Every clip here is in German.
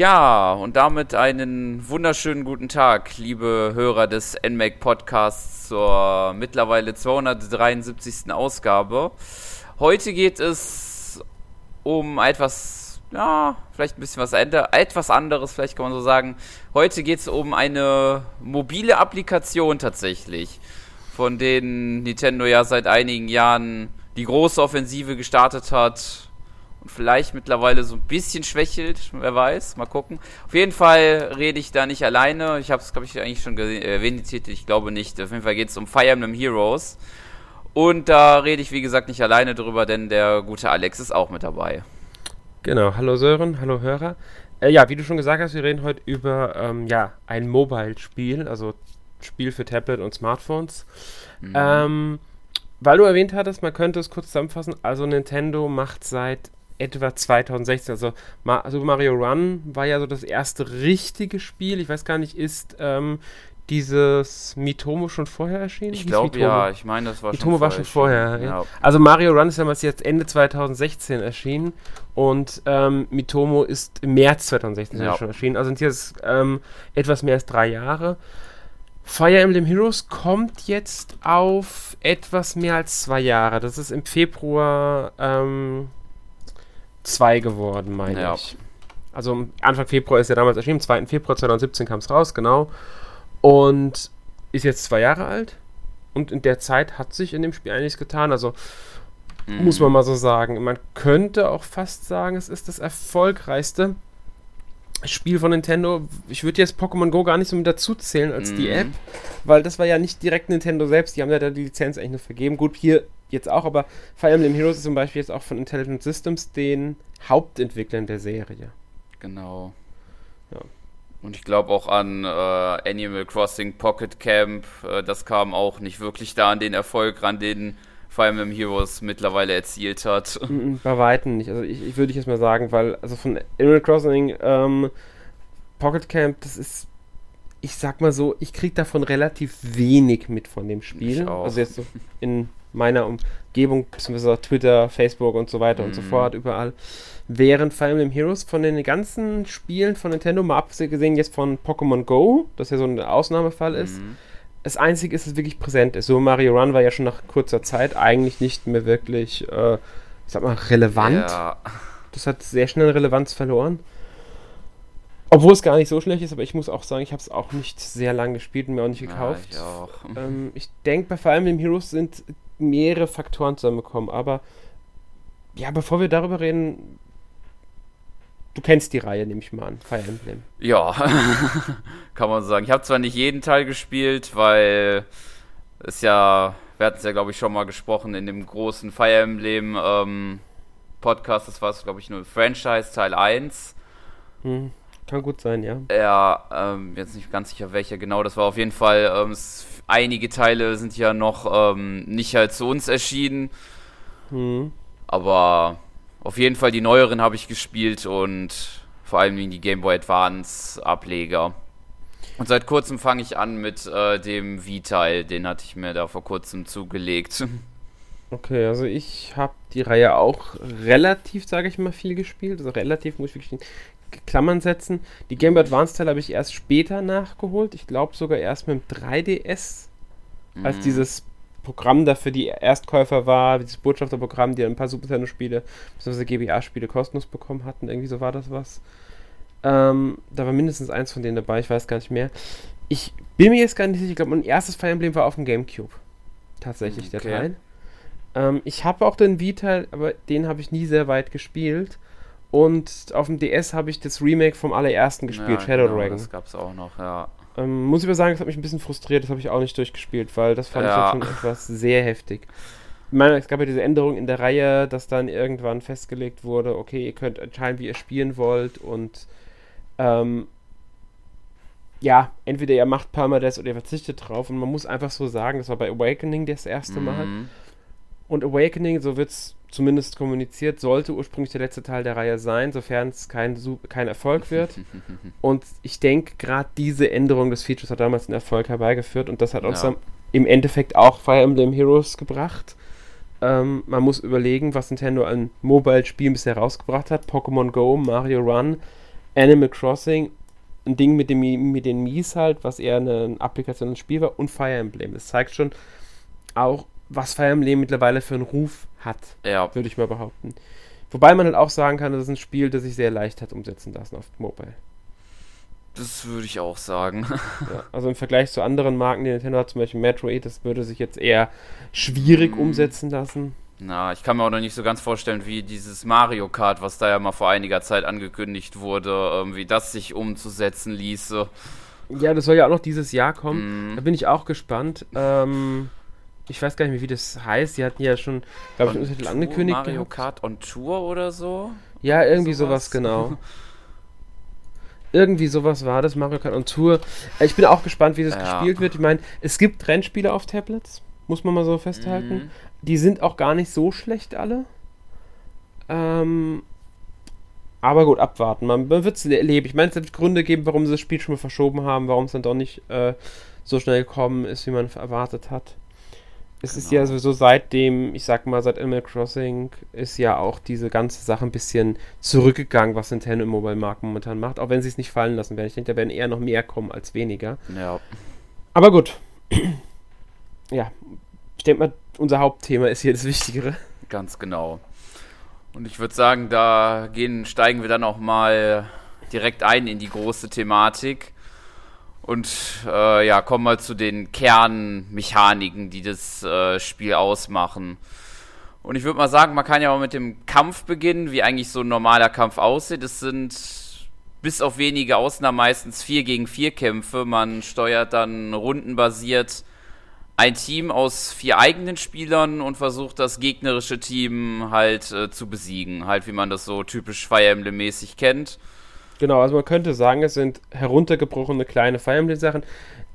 Ja, und damit einen wunderschönen guten Tag, liebe Hörer des NMAC Podcasts zur mittlerweile 273. Ausgabe. Heute geht es um etwas, ja, vielleicht ein bisschen was etwas anderes, vielleicht kann man so sagen. Heute geht es um eine mobile Applikation tatsächlich, von denen Nintendo ja seit einigen Jahren die große Offensive gestartet hat und vielleicht mittlerweile so ein bisschen schwächelt, wer weiß, mal gucken. Auf jeden Fall rede ich da nicht alleine. Ich habe es, glaube ich, eigentlich schon erwähnt, die Titel, ich glaube nicht. Auf jeden Fall geht es um Fire Emblem Heroes. Und da rede ich, wie gesagt, nicht alleine drüber, denn der gute Alex ist auch mit dabei. Genau, hallo Sören, hallo Hörer. Äh, ja, wie du schon gesagt hast, wir reden heute über ähm, ja, ein Mobile-Spiel, also Spiel für Tablet und Smartphones. Mhm. Ähm, weil du erwähnt hattest, man könnte es kurz zusammenfassen, also Nintendo macht seit etwa 2016. Also Ma Super Mario Run war ja so das erste richtige Spiel. Ich weiß gar nicht, ist ähm, dieses Mitomo schon vorher erschienen? Ich glaube ja, ich meine, das war Mitomo schon war schon vorher. Ja. Ja. Also Mario Run ist damals jetzt Ende 2016 erschienen und ähm, Mitomo ist im März 2016 ja. schon erschienen. Also sind jetzt ähm, etwas mehr als drei Jahre. Fire Emblem Heroes kommt jetzt auf etwas mehr als zwei Jahre. Das ist im Februar ähm, 2 geworden, meine ja. ich. Also Anfang Februar ist ja damals erschienen, am 2. Februar 2017 kam es raus, genau. Und ist jetzt zwei Jahre alt. Und in der Zeit hat sich in dem Spiel einiges getan. Also mhm. muss man mal so sagen. Man könnte auch fast sagen, es ist das erfolgreichste Spiel von Nintendo. Ich würde jetzt Pokémon Go gar nicht so mit dazu zählen als mhm. die App, weil das war ja nicht direkt Nintendo selbst. Die haben ja da die Lizenz eigentlich nur vergeben. Gut, hier jetzt auch, aber Fire Emblem Heroes ist zum Beispiel jetzt auch von Intelligent Systems den Hauptentwicklern der Serie. Genau. Ja. Und ich glaube auch an äh, Animal Crossing Pocket Camp, äh, das kam auch nicht wirklich da an den Erfolg ran, den Fire Emblem Heroes mittlerweile erzielt hat. Mm, mm, bei Weitem nicht. Also ich, ich würde jetzt mal sagen, weil, also von Animal Crossing ähm, Pocket Camp, das ist, ich sag mal so, ich kriege davon relativ wenig mit von dem Spiel. Also jetzt so in meiner Umgebung, beziehungsweise Twitter, Facebook und so weiter mhm. und so mhm. fort, überall. Während Fire Emblem Heroes von den ganzen Spielen von Nintendo, mal abgesehen jetzt von Pokémon Go, das ja so ein Ausnahmefall ist, mhm. das Einzige ist, dass es wirklich präsent ist. So Mario Run war ja schon nach kurzer Zeit eigentlich nicht mehr wirklich, äh, ich sag mal, relevant. Ja. Das hat sehr schnell Relevanz verloren. Obwohl es gar nicht so schlecht ist, aber ich muss auch sagen, ich habe es auch nicht sehr lange gespielt und mir auch nicht gekauft. Ja, ich. Ähm, ich denke, bei Fire Emblem Heroes sind mehrere Faktoren zusammengekommen. Aber ja, bevor wir darüber reden, du kennst die Reihe, nehme ich mal an, Fire Emblem. Ja, kann man sagen. Ich habe zwar nicht jeden Teil gespielt, weil es ja, wir hatten es ja, glaube ich, schon mal gesprochen in dem großen Fire Emblem ähm, Podcast, das war es, glaube ich, nur Franchise Teil 1. Hm, kann gut sein, ja. Ja, ähm, jetzt nicht ganz sicher, welcher genau. Das war auf jeden Fall ähm, einige Teile sind ja noch ähm, nicht halt zu uns erschienen. Mhm. Aber auf jeden Fall die neueren habe ich gespielt und vor allem die Game Boy Advance Ableger. Und seit kurzem fange ich an mit äh, dem Wii-Teil, den hatte ich mir da vor kurzem zugelegt. Okay, also ich habe die Reihe auch relativ, sage ich mal, viel gespielt. Also relativ muss ich wirklich Klammern setzen. Die Game Boy Advance Teile habe ich erst später nachgeholt. Ich glaube sogar erst mit dem 3DS, mhm. als dieses Programm dafür die Erstkäufer war, dieses Botschafterprogramm, die ein paar Super Nintendo-Spiele, bzw. GBA-Spiele kostenlos bekommen hatten. Irgendwie so war das was. Ähm, da war mindestens eins von denen dabei, ich weiß gar nicht mehr. Ich bin mir jetzt gar nicht sicher, ich glaube, mein erstes Fire Emblem war auf dem Gamecube. Tatsächlich, okay. der Teil. Ähm, ich habe auch den Vita, aber den habe ich nie sehr weit gespielt. Und auf dem DS habe ich das Remake vom allerersten gespielt, ja, Shadow genau, Dragon. Das gab es auch noch, ja. Ähm, muss ich aber sagen, das hat mich ein bisschen frustriert, das habe ich auch nicht durchgespielt, weil das fand ja. ich schon etwas sehr heftig. Ich meine, es gab ja diese Änderung in der Reihe, dass dann irgendwann festgelegt wurde, okay, ihr könnt entscheiden, wie ihr spielen wollt und ähm, ja, entweder ihr macht Permadeath oder ihr verzichtet drauf und man muss einfach so sagen, das war bei Awakening das erste mhm. Und Awakening, so wird es zumindest kommuniziert, sollte ursprünglich der letzte Teil der Reihe sein, sofern es kein, kein Erfolg wird. und ich denke, gerade diese Änderung des Features hat damals einen Erfolg herbeigeführt und das hat uns ja. dann im Endeffekt auch Fire Emblem Heroes gebracht. Ähm, man muss überlegen, was Nintendo an Mobile-Spielen bisher rausgebracht hat. Pokémon Go, Mario Run. Animal Crossing, ein Ding mit, dem, mit den Mies halt, was eher eine Applikation ins Spiel war, und Fire Emblem. Das zeigt schon auch, was Fire Emblem mittlerweile für einen Ruf hat, ja. würde ich mal behaupten. Wobei man halt auch sagen kann, das ist ein Spiel, das sich sehr leicht hat umsetzen lassen auf Mobile. Das würde ich auch sagen. ja, also im Vergleich zu anderen Marken, die Nintendo hat, zum Beispiel Metroid, das würde sich jetzt eher schwierig mm. umsetzen lassen. Na, ich kann mir auch noch nicht so ganz vorstellen, wie dieses Mario Kart, was da ja mal vor einiger Zeit angekündigt wurde, wie das sich umzusetzen ließe. Ja, das soll ja auch noch dieses Jahr kommen. Mm. Da bin ich auch gespannt. Ähm, ich weiß gar nicht mehr, wie das heißt. Sie hatten ja schon, glaube ich, einen Titel angekündigt. Mario. Kart on Tour oder so? Ja, irgendwie sowas, sowas genau. irgendwie sowas war das, Mario Kart on Tour. Äh, ich bin auch gespannt, wie das ja. gespielt wird. Ich meine, es gibt Rennspiele auf Tablets, muss man mal so festhalten. Mhm. Die sind auch gar nicht so schlecht alle. Ähm, aber gut, abwarten. Man, man wird es erleben. Ich meine, es wird Gründe geben, warum sie das Spiel schon mal verschoben haben, warum es dann doch nicht äh, so schnell gekommen ist, wie man erwartet hat. Es genau. ist ja sowieso seitdem, ich sag mal, seit Animal Crossing ist ja auch diese ganze Sache ein bisschen zurückgegangen, was Nintendo im Mobile-Markt momentan macht, auch wenn sie es nicht fallen lassen werden. Ich denke, da werden eher noch mehr kommen als weniger. Ja. Aber gut. ja, ich denke mal, unser Hauptthema ist hier das Wichtigere. Ganz genau. Und ich würde sagen, da gehen, steigen wir dann auch mal direkt ein in die große Thematik. Und äh, ja, kommen wir zu den Kernmechaniken, die das äh, Spiel ausmachen. Und ich würde mal sagen, man kann ja auch mit dem Kampf beginnen, wie eigentlich so ein normaler Kampf aussieht. Es sind bis auf wenige Ausnahmen meistens 4 gegen 4 Kämpfe. Man steuert dann rundenbasiert ein Team aus vier eigenen Spielern und versucht das gegnerische Team halt äh, zu besiegen. Halt wie man das so typisch Fire Emblem-mäßig kennt. Genau, also man könnte sagen, es sind heruntergebrochene kleine Fire Emblem-Sachen.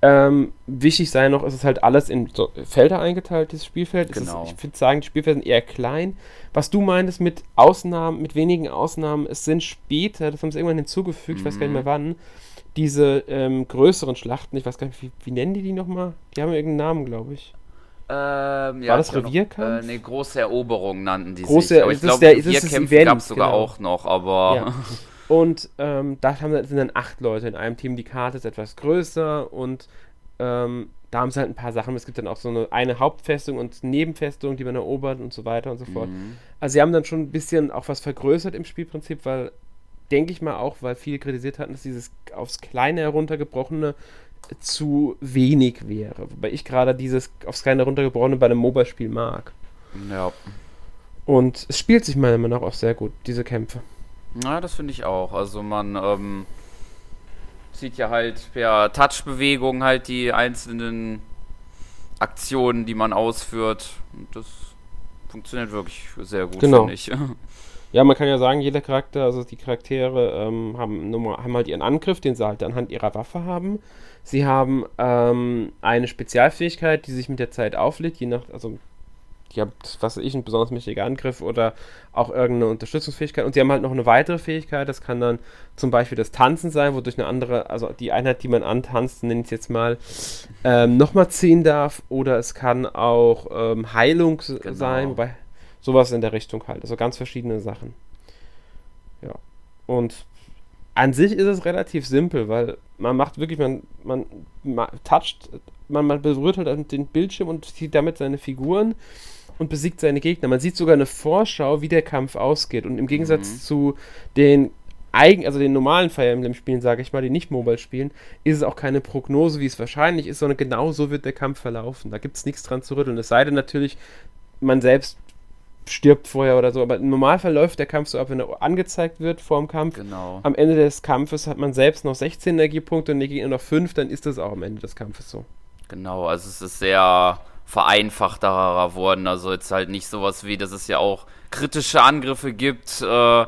Ähm, wichtig sei noch, es ist halt alles in so Felder eingeteilt, dieses Spielfeld. Genau. Ist, ich würde sagen, die Spielfelder sind eher klein. Was du meintest mit Ausnahmen, mit wenigen Ausnahmen, es sind später, das haben sie irgendwann hinzugefügt, mhm. ich weiß gar nicht mehr mhm. wann, diese ähm, größeren Schlachten, ich weiß gar nicht, wie, wie nennen die die nochmal? Die haben irgendeinen Namen, glaube ich. Ähm, ja, War das Revierkampf? Äh, nee, große Eroberung nannten die große, sich. Aber ich glaube, Revierkämpfe gab es sogar genau. auch noch, aber... Ja. Und ähm, da haben, sind dann acht Leute in einem Team. Die Karte ist etwas größer und ähm, da haben sie halt ein paar Sachen. Es gibt dann auch so eine, eine Hauptfestung und Nebenfestung, die man erobert und so weiter und so fort. Mhm. Also sie haben dann schon ein bisschen auch was vergrößert im Spielprinzip, weil, denke ich mal auch, weil viele kritisiert hatten, dass dieses aufs Kleine heruntergebrochene zu wenig wäre. Wobei ich gerade dieses aufs Kleine heruntergebrochene bei einem Mobile-Spiel mag. Ja. Und es spielt sich meiner Meinung nach auch sehr gut, diese Kämpfe. Ja, das finde ich auch. Also man ähm, sieht ja halt per Touchbewegung halt die einzelnen Aktionen, die man ausführt. Und das funktioniert wirklich sehr gut, genau. finde ich. Ja, man kann ja sagen, jeder Charakter, also die Charaktere ähm, haben, haben halt ihren Angriff, den sie halt anhand ihrer Waffe haben. Sie haben ähm, eine Spezialfähigkeit, die sich mit der Zeit auflädt, je nach, also die haben, was weiß ich, einen besonders mächtigen Angriff oder auch irgendeine Unterstützungsfähigkeit. Und sie haben halt noch eine weitere Fähigkeit, das kann dann zum Beispiel das Tanzen sein, wodurch eine andere, also die Einheit, die man antanzt, nenne ich es jetzt mal, ähm, nochmal ziehen darf. Oder es kann auch ähm, Heilung genau. sein, wobei sowas in der Richtung halt. Also ganz verschiedene Sachen. Ja. Und an sich ist es relativ simpel, weil man macht wirklich, man, man, man toucht, man, man berührt halt den Bildschirm und sieht damit seine Figuren und besiegt seine Gegner. Man sieht sogar eine Vorschau, wie der Kampf ausgeht. Und im Gegensatz mhm. zu den eigen, also den normalen Fire Emblem Spielen, sage ich mal, die nicht Mobile spielen, ist es auch keine Prognose, wie es wahrscheinlich ist, sondern genau so wird der Kampf verlaufen. Da gibt es nichts dran zu rütteln. Es sei denn natürlich, man selbst stirbt vorher oder so. Aber im Normalfall läuft der Kampf so ab, wenn er angezeigt wird vor dem Kampf. Genau. Am Ende des Kampfes hat man selbst noch 16 Energiepunkte und der Gegner noch 5, dann ist das auch am Ende des Kampfes so. Genau, also es ist sehr vereinfachterer worden. Also jetzt halt nicht sowas wie, dass es ja auch kritische Angriffe gibt, äh,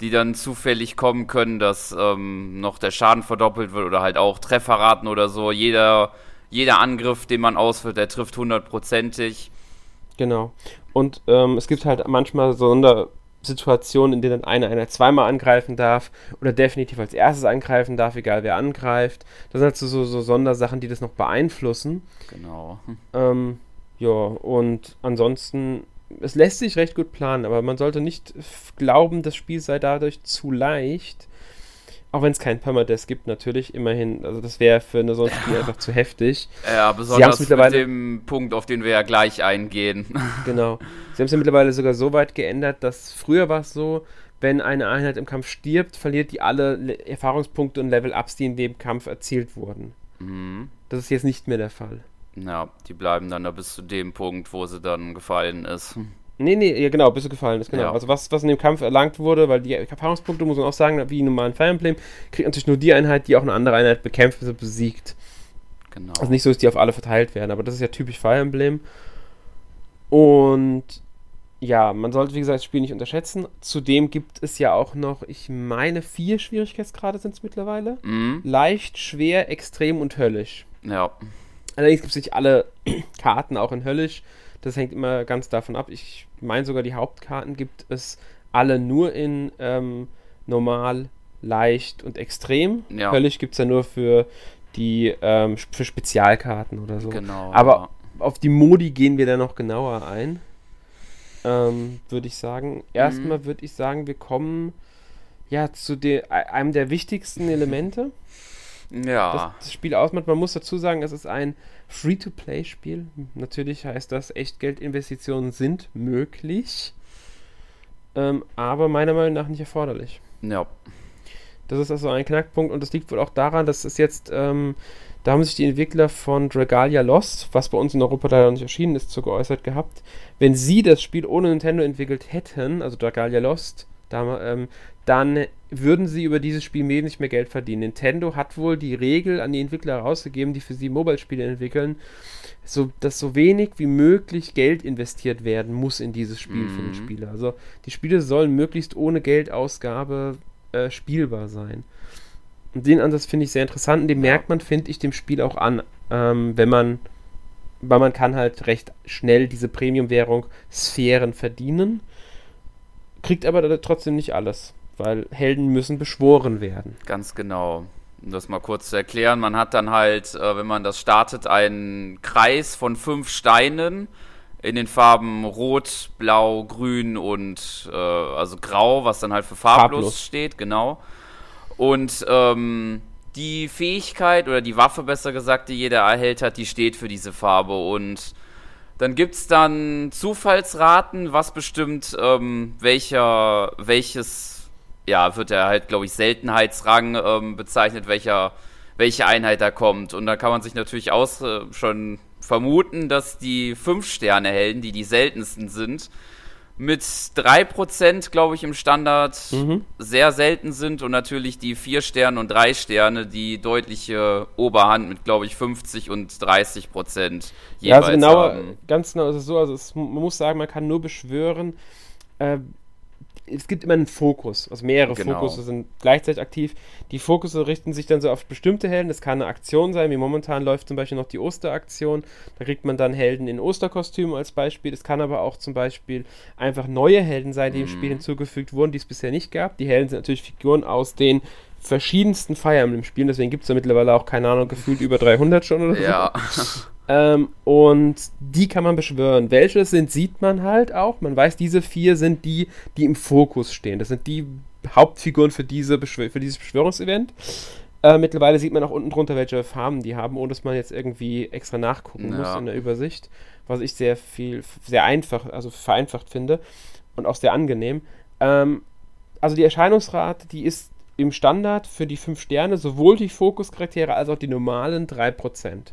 die dann zufällig kommen können, dass ähm, noch der Schaden verdoppelt wird oder halt auch Trefferraten oder so. Jeder, jeder Angriff, den man ausführt, der trifft hundertprozentig. Genau. Und ähm, es gibt halt manchmal Sondersituationen, in denen einer einer zweimal angreifen darf oder definitiv als erstes angreifen darf, egal wer angreift. Das sind halt so, so, so Sondersachen, die das noch beeinflussen. Genau. Ähm, ja, und ansonsten, es lässt sich recht gut planen, aber man sollte nicht glauben, das Spiel sei dadurch zu leicht. Auch wenn es keinen Permadeath gibt, natürlich, immerhin. Also das wäre für eine solche Spiel einfach zu heftig. Ja, besonders mit dem Punkt, auf den wir ja gleich eingehen. Genau. Sie haben es ja mittlerweile sogar so weit geändert, dass früher war es so, wenn eine Einheit im Kampf stirbt, verliert die alle Erfahrungspunkte und Level-Ups, die in dem Kampf erzielt wurden. Mhm. Das ist jetzt nicht mehr der Fall. Ja, die bleiben dann da bis zu dem Punkt, wo sie dann gefallen ist. Nee, nee, ja, genau, bis sie gefallen ist, genau. Ja. Also was, was in dem Kampf erlangt wurde, weil die Erfahrungspunkte, muss man auch sagen, wie in Fire Emblem, kriegt natürlich nur die Einheit, die auch eine andere Einheit bekämpft, also besiegt. Genau. Also nicht so, dass die auf alle verteilt werden, aber das ist ja typisch Fire Emblem. Und ja, man sollte, wie gesagt, das Spiel nicht unterschätzen. Zudem gibt es ja auch noch, ich meine, vier Schwierigkeitsgrade sind es mittlerweile. Mhm. Leicht, schwer, extrem und höllisch. Ja. Allerdings gibt es nicht alle Karten auch in höllisch. Das hängt immer ganz davon ab. Ich meine sogar, die Hauptkarten gibt es alle nur in ähm, normal, leicht und extrem. Ja. Höllisch gibt es ja nur für die ähm, für Spezialkarten oder so. Genau. Aber ja. auf die Modi gehen wir dann noch genauer ein ähm, würde ich sagen. Erstmal mhm. würde ich sagen, wir kommen ja zu de, einem der wichtigsten Elemente. Ja. Das, Spiel ausmacht. Man muss dazu sagen, es ist ein Free-to-Play-Spiel. Natürlich heißt das, Echtgeldinvestitionen sind möglich, ähm, aber meiner Meinung nach nicht erforderlich. Ja. Das ist also ein Knackpunkt und das liegt wohl auch daran, dass es jetzt ähm, da haben sich die Entwickler von Dragalia Lost, was bei uns in Europa leider nicht erschienen ist, so geäußert gehabt. Wenn sie das Spiel ohne Nintendo entwickelt hätten, also Dragalia Lost, da, ähm, dann würden sie über dieses Spiel wesentlich mehr Geld verdienen. Nintendo hat wohl die Regel an die Entwickler herausgegeben, die für sie Mobile-Spiele entwickeln, so, dass so wenig wie möglich Geld investiert werden muss in dieses Spiel mhm. für den. Spieler. Also die Spiele sollen möglichst ohne Geldausgabe äh, spielbar sein. Und den Ansatz finde ich sehr interessant und den merkt man, finde ich, dem Spiel auch an, ähm, wenn man, weil man kann halt recht schnell diese Premium-Währung Sphären verdienen, kriegt aber trotzdem nicht alles, weil Helden müssen beschworen werden. Ganz genau. Um das mal kurz zu erklären, man hat dann halt, äh, wenn man das startet, einen Kreis von fünf Steinen in den Farben Rot, Blau, Grün und äh, also Grau, was dann halt für farblos, farblos. steht, genau. Und ähm, die Fähigkeit oder die Waffe, besser gesagt, die jeder erhält hat, die steht für diese Farbe. Und dann gibt es dann Zufallsraten, was bestimmt, ähm, welcher, welches, ja, wird er halt, glaube ich, Seltenheitsrang ähm, bezeichnet, welcher, welche Einheit da kommt. Und da kann man sich natürlich aus, äh, schon vermuten, dass die 5-Sterne-Helden, die die seltensten sind, mit 3%, glaube ich, im Standard mhm. sehr selten sind und natürlich die 4 Sterne und 3 Sterne die deutliche Oberhand mit, glaube ich, 50 und 30 Prozent jeweils ja, also genau, haben. Ganz genau ist es so, also es, man muss sagen, man kann nur beschwören, äh, es gibt immer einen Fokus, also mehrere genau. Fokusse sind gleichzeitig aktiv. Die Fokusse richten sich dann so auf bestimmte Helden. Das kann eine Aktion sein, wie momentan läuft zum Beispiel noch die Osteraktion. Da kriegt man dann Helden in Osterkostümen als Beispiel. Es kann aber auch zum Beispiel einfach neue Helden sein, die mhm. im Spiel hinzugefügt wurden, die es bisher nicht gab. Die Helden sind natürlich Figuren aus den verschiedensten Fire Emblem Spielen, deswegen gibt es da mittlerweile auch, keine Ahnung, gefühlt über 300 schon oder so. Ja. Ähm, und die kann man beschwören. Welche es sind, sieht man halt auch. Man weiß, diese vier sind die, die im Fokus stehen. Das sind die Hauptfiguren für, diese Beschwör für dieses Beschwörungsevent. Äh, mittlerweile sieht man auch unten drunter, welche Farben die haben, ohne dass man jetzt irgendwie extra nachgucken ja. muss in der Übersicht. Was ich sehr viel, sehr einfach, also vereinfacht finde und auch sehr angenehm. Ähm, also die Erscheinungsrate, die ist im Standard für die 5 Sterne, sowohl die Fokuscharaktere als auch die normalen 3%.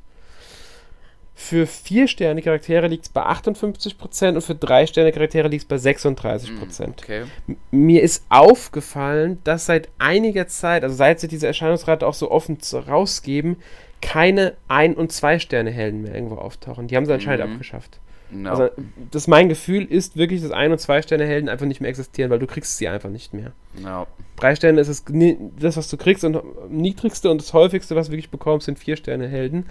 Für 4-Sterne-Charaktere liegt es bei 58% und für 3-Sterne-Charaktere liegt es bei 36%. Hm, okay. Mir ist aufgefallen, dass seit einiger Zeit, also seit sie diese Erscheinungsrate auch so offen rausgeben, keine 1- und 2-Sterne-Helden mehr irgendwo auftauchen. Die haben sie anscheinend mhm. abgeschafft. No. Also, das mein Gefühl ist wirklich, dass 1- und 2-Sterne-Helden einfach nicht mehr existieren, weil du kriegst sie einfach nicht mehr. No. Drei Sterne ist es das, was du kriegst und niedrigste und das häufigste, was du wirklich bekommst, sind 4-Sterne-Helden.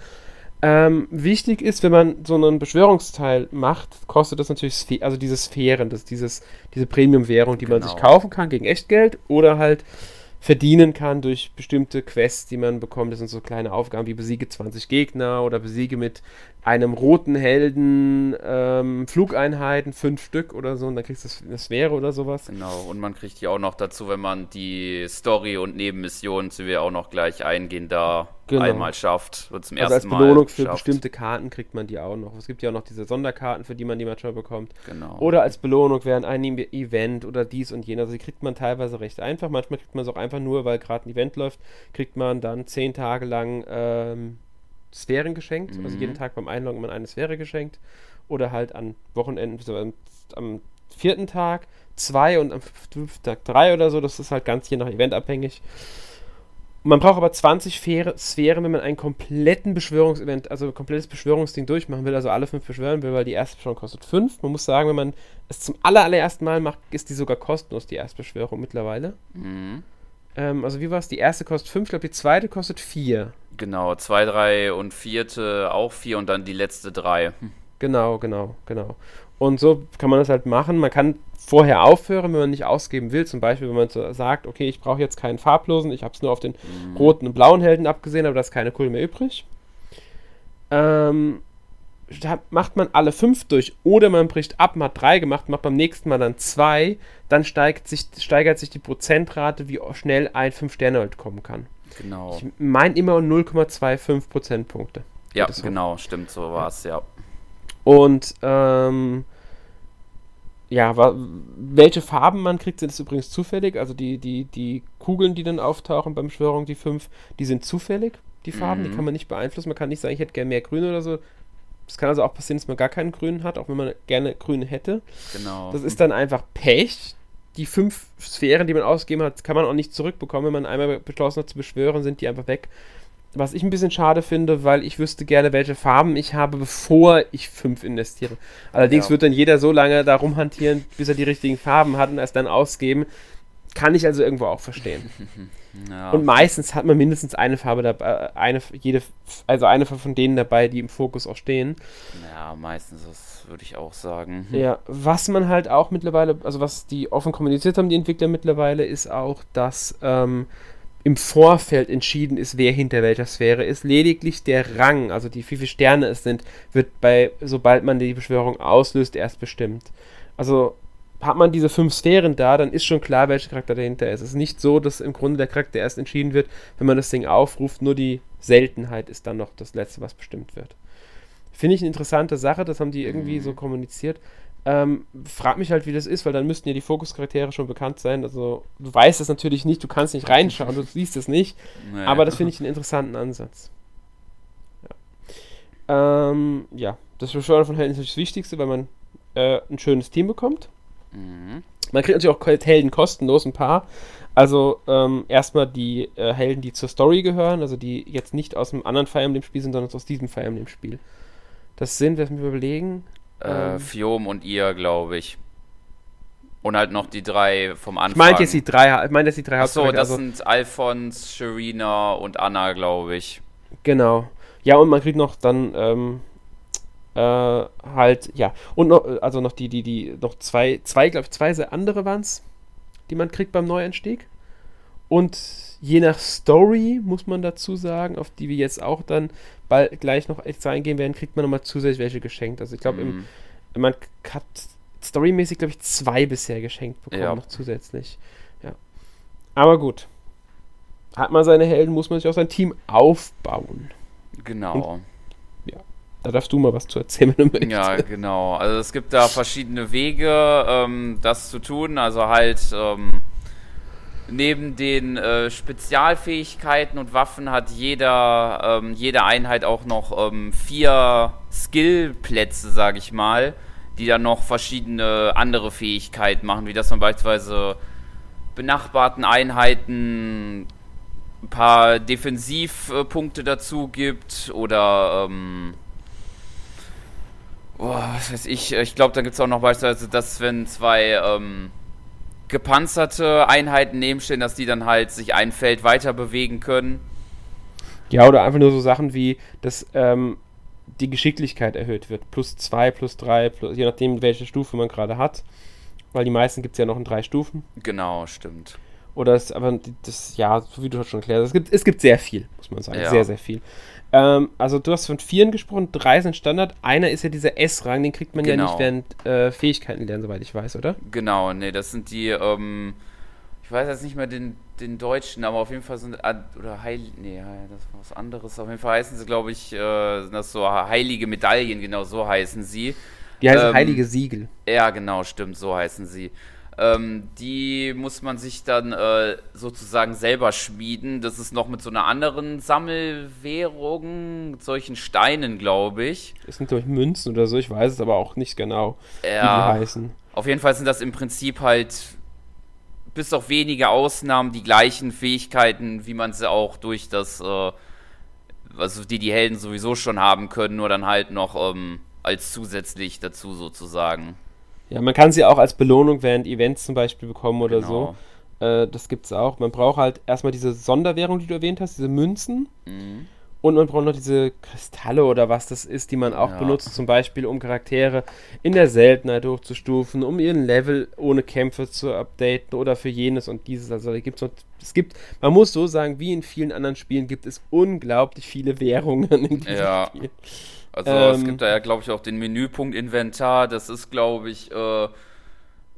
Ähm, wichtig ist, wenn man so einen Beschwörungsteil macht, kostet das natürlich Sph also diese Sphären, das, dieses, diese Premium-Währung, die genau. man sich genau. kaufen kann gegen Echtgeld oder halt verdienen kann durch bestimmte Quests, die man bekommt. Das sind so kleine Aufgaben wie besiege 20 Gegner oder besiege mit einem roten Helden ähm, Flugeinheiten, fünf Stück oder so, und dann kriegst du eine Sphäre oder sowas. Genau, und man kriegt die auch noch dazu, wenn man die Story und Nebenmissionen, zu wir auch noch gleich eingehen, da genau. einmal schafft. Und zum also ersten als Belohnung Mal für schafft. bestimmte Karten kriegt man die auch noch. Es gibt ja auch noch diese Sonderkarten, für die man die manchmal bekommt. Genau. Oder als Belohnung während einem Event oder dies und jenes. Also die kriegt man teilweise recht einfach. Manchmal kriegt man es auch einfach nur, weil gerade ein Event läuft, kriegt man dann zehn Tage lang ähm, Sphären geschenkt. Also mhm. Also jeden Tag beim Einloggen man eine Sphäre geschenkt. Oder halt an Wochenenden, so am, am vierten Tag zwei und am fünften Tag drei oder so. Das ist halt ganz je nach Event abhängig. Man braucht aber 20 Sphären, wenn man einen kompletten Beschwörungsevent, also ein komplettes Beschwörungsding durchmachen will, also alle fünf beschwören will, weil die erste Beschwörung kostet fünf. Man muss sagen, wenn man es zum allerersten Mal macht, ist die sogar kostenlos, die erste Beschwörung mittlerweile. Mhm. Ähm, also wie war es? Die erste kostet fünf, ich glaube die zweite kostet vier. Genau, zwei, drei und vierte auch vier und dann die letzte drei. Hm. Genau, genau, genau. Und so kann man das halt machen. Man kann vorher aufhören, wenn man nicht ausgeben will. Zum Beispiel, wenn man so sagt, okay, ich brauche jetzt keinen farblosen, ich habe es nur auf den mhm. roten und blauen Helden abgesehen, aber da ist keine Kohle mehr übrig. Ähm, macht man alle fünf durch oder man bricht ab, man hat drei gemacht, macht beim nächsten Mal dann zwei, dann steigt sich, steigert sich die Prozentrate, wie schnell ein 5-Sterne-Halt kommen kann. Genau. Ich meine immer 0,25 Prozentpunkte. Ja, genau, stimmt, so war es, ja. Und ähm, ja, welche Farben man kriegt, sind es übrigens zufällig. Also die, die, die Kugeln, die dann auftauchen beim Beschwörung, die fünf, die sind zufällig, die Farben, mhm. die kann man nicht beeinflussen. Man kann nicht sagen, ich hätte gerne mehr Grün oder so. Es kann also auch passieren, dass man gar keinen Grün hat, auch wenn man gerne Grün hätte. Genau. Das ist dann einfach Pech die fünf Sphären, die man ausgegeben hat, kann man auch nicht zurückbekommen. Wenn man einmal beschlossen hat zu beschwören, sind die einfach weg. Was ich ein bisschen schade finde, weil ich wüsste gerne, welche Farben ich habe, bevor ich fünf investiere. Allerdings ja. wird dann jeder so lange da rumhantieren, bis er die richtigen Farben hat und erst dann ausgeben. Kann ich also irgendwo auch verstehen. Ja. Und meistens hat man mindestens eine Farbe dabei, äh, eine, jede, also eine von denen dabei, die im Fokus auch stehen. Ja, meistens das würde ich auch sagen. Ja, was man halt auch mittlerweile, also was die offen kommuniziert haben, die Entwickler mittlerweile, ist auch, dass ähm, im Vorfeld entschieden ist, wer hinter welcher Sphäre ist. Lediglich der Rang, also die, wie viele Sterne es sind, wird bei, sobald man die Beschwörung auslöst, erst bestimmt. Also hat man diese fünf Sphären da, dann ist schon klar, welcher Charakter dahinter ist. Es ist nicht so, dass im Grunde der Charakter erst entschieden wird, wenn man das Ding aufruft, nur die Seltenheit ist dann noch das Letzte, was bestimmt wird. Finde ich eine interessante Sache, das haben die irgendwie so mhm. kommuniziert. Ähm, frag mich halt, wie das ist, weil dann müssten ja die Fokuscharaktere schon bekannt sein. Also, du weißt es natürlich nicht, du kannst nicht reinschauen, du siehst es nicht. Naja. Aber das finde ich einen interessanten Ansatz. Ja, ähm, ja. das Beschwören von Helden ist natürlich das Wichtigste, weil man äh, ein schönes Team bekommt. Mhm. Man kriegt natürlich auch Helden kostenlos, ein paar. Also ähm, erstmal die äh, Helden, die zur Story gehören, also die jetzt nicht aus einem anderen Fire Emblem Spiel sind, sondern aus diesem Fire Emblem Spiel. Das sind, lass mich überlegen. Äh, ähm, Fiom und ihr, glaube ich. Und halt noch die drei vom Anfang. Ich meinte jetzt die drei, ich meine jetzt die drei Achso, das also, sind Alphons, Sharina und Anna, glaube ich. Genau. Ja, und man kriegt noch dann ähm, äh, halt, ja. Und noch, also noch die, die, die, noch zwei, zwei, glaube ich, zwei sehr andere waren es, die man kriegt beim Neueinstieg. Und je nach Story, muss man dazu sagen, auf die wir jetzt auch dann bald gleich noch extra eingehen werden, kriegt man nochmal zusätzlich welche geschenkt. Also ich glaube, mhm. man hat storymäßig, glaube ich, zwei bisher geschenkt bekommen, ja. noch zusätzlich. Ja. Aber gut. Hat man seine Helden, muss man sich auch sein Team aufbauen. Genau. Und. Da darfst du mal was zu erzählen, wenn du möchtest. Ja, genau. Also es gibt da verschiedene Wege, ähm, das zu tun. Also halt, ähm, neben den äh, Spezialfähigkeiten und Waffen hat jeder, ähm, jede Einheit auch noch ähm, vier Skillplätze, sage ich mal, die dann noch verschiedene andere Fähigkeiten machen, wie das man beispielsweise benachbarten Einheiten ein paar Defensivpunkte dazu gibt oder ähm, oh, was weiß ich, ich glaube, da gibt es auch noch beispielsweise, dass wenn zwei ähm, gepanzerte Einheiten nebenstehen, dass die dann halt sich ein Feld weiter bewegen können. Ja, oder einfach nur so Sachen wie, dass ähm, die Geschicklichkeit erhöht wird. Plus zwei, plus drei, plus, je nachdem, welche Stufe man gerade hat. Weil die meisten gibt es ja noch in drei Stufen. Genau, stimmt. Oder es, aber das, ja, so wie du schon erklärt hast, es gibt, es gibt sehr viel, muss man sagen. Ja. Sehr, sehr viel. Ähm, also du hast von vieren gesprochen, drei sind Standard. Einer ist ja dieser S-Rang, den kriegt man genau. ja nicht während äh, Fähigkeiten lernen, soweit ich weiß, oder? Genau, nee, das sind die, ähm, ich weiß jetzt nicht mehr den, den deutschen, aber auf jeden Fall sind, oder Heil, nee, das ist was anderes. Auf jeden Fall heißen sie, glaube ich, äh, sind das so heilige Medaillen, genau so heißen sie. Die heißen ähm, heilige Siegel. Ja, genau, stimmt, so heißen sie. Ähm, die muss man sich dann äh, sozusagen selber schmieden. Das ist noch mit so einer anderen Sammelwährung, mit solchen Steinen, glaube ich. Das sind durch Münzen oder so, ich weiß es aber auch nicht genau, ja, wie die heißen. Auf jeden Fall sind das im Prinzip halt bis auf wenige Ausnahmen die gleichen Fähigkeiten, wie man sie auch durch das, äh, also die die Helden sowieso schon haben können, nur dann halt noch ähm, als zusätzlich dazu sozusagen. Ja, man kann sie auch als Belohnung während Events zum Beispiel bekommen oder genau. so. Äh, das gibt's auch. Man braucht halt erstmal diese Sonderwährung, die du erwähnt hast, diese Münzen. Mhm. Und man braucht noch diese Kristalle oder was das ist, die man auch ja. benutzt, zum Beispiel um Charaktere in der Seltenheit hochzustufen, um ihren Level ohne Kämpfe zu updaten oder für jenes und dieses. Also da gibt's noch, es gibt, man muss so sagen, wie in vielen anderen Spielen gibt es unglaublich viele Währungen in diesem ja. Spiel. Also ähm, es gibt da ja, glaube ich, auch den Menüpunkt Inventar. Das ist, glaube ich, äh,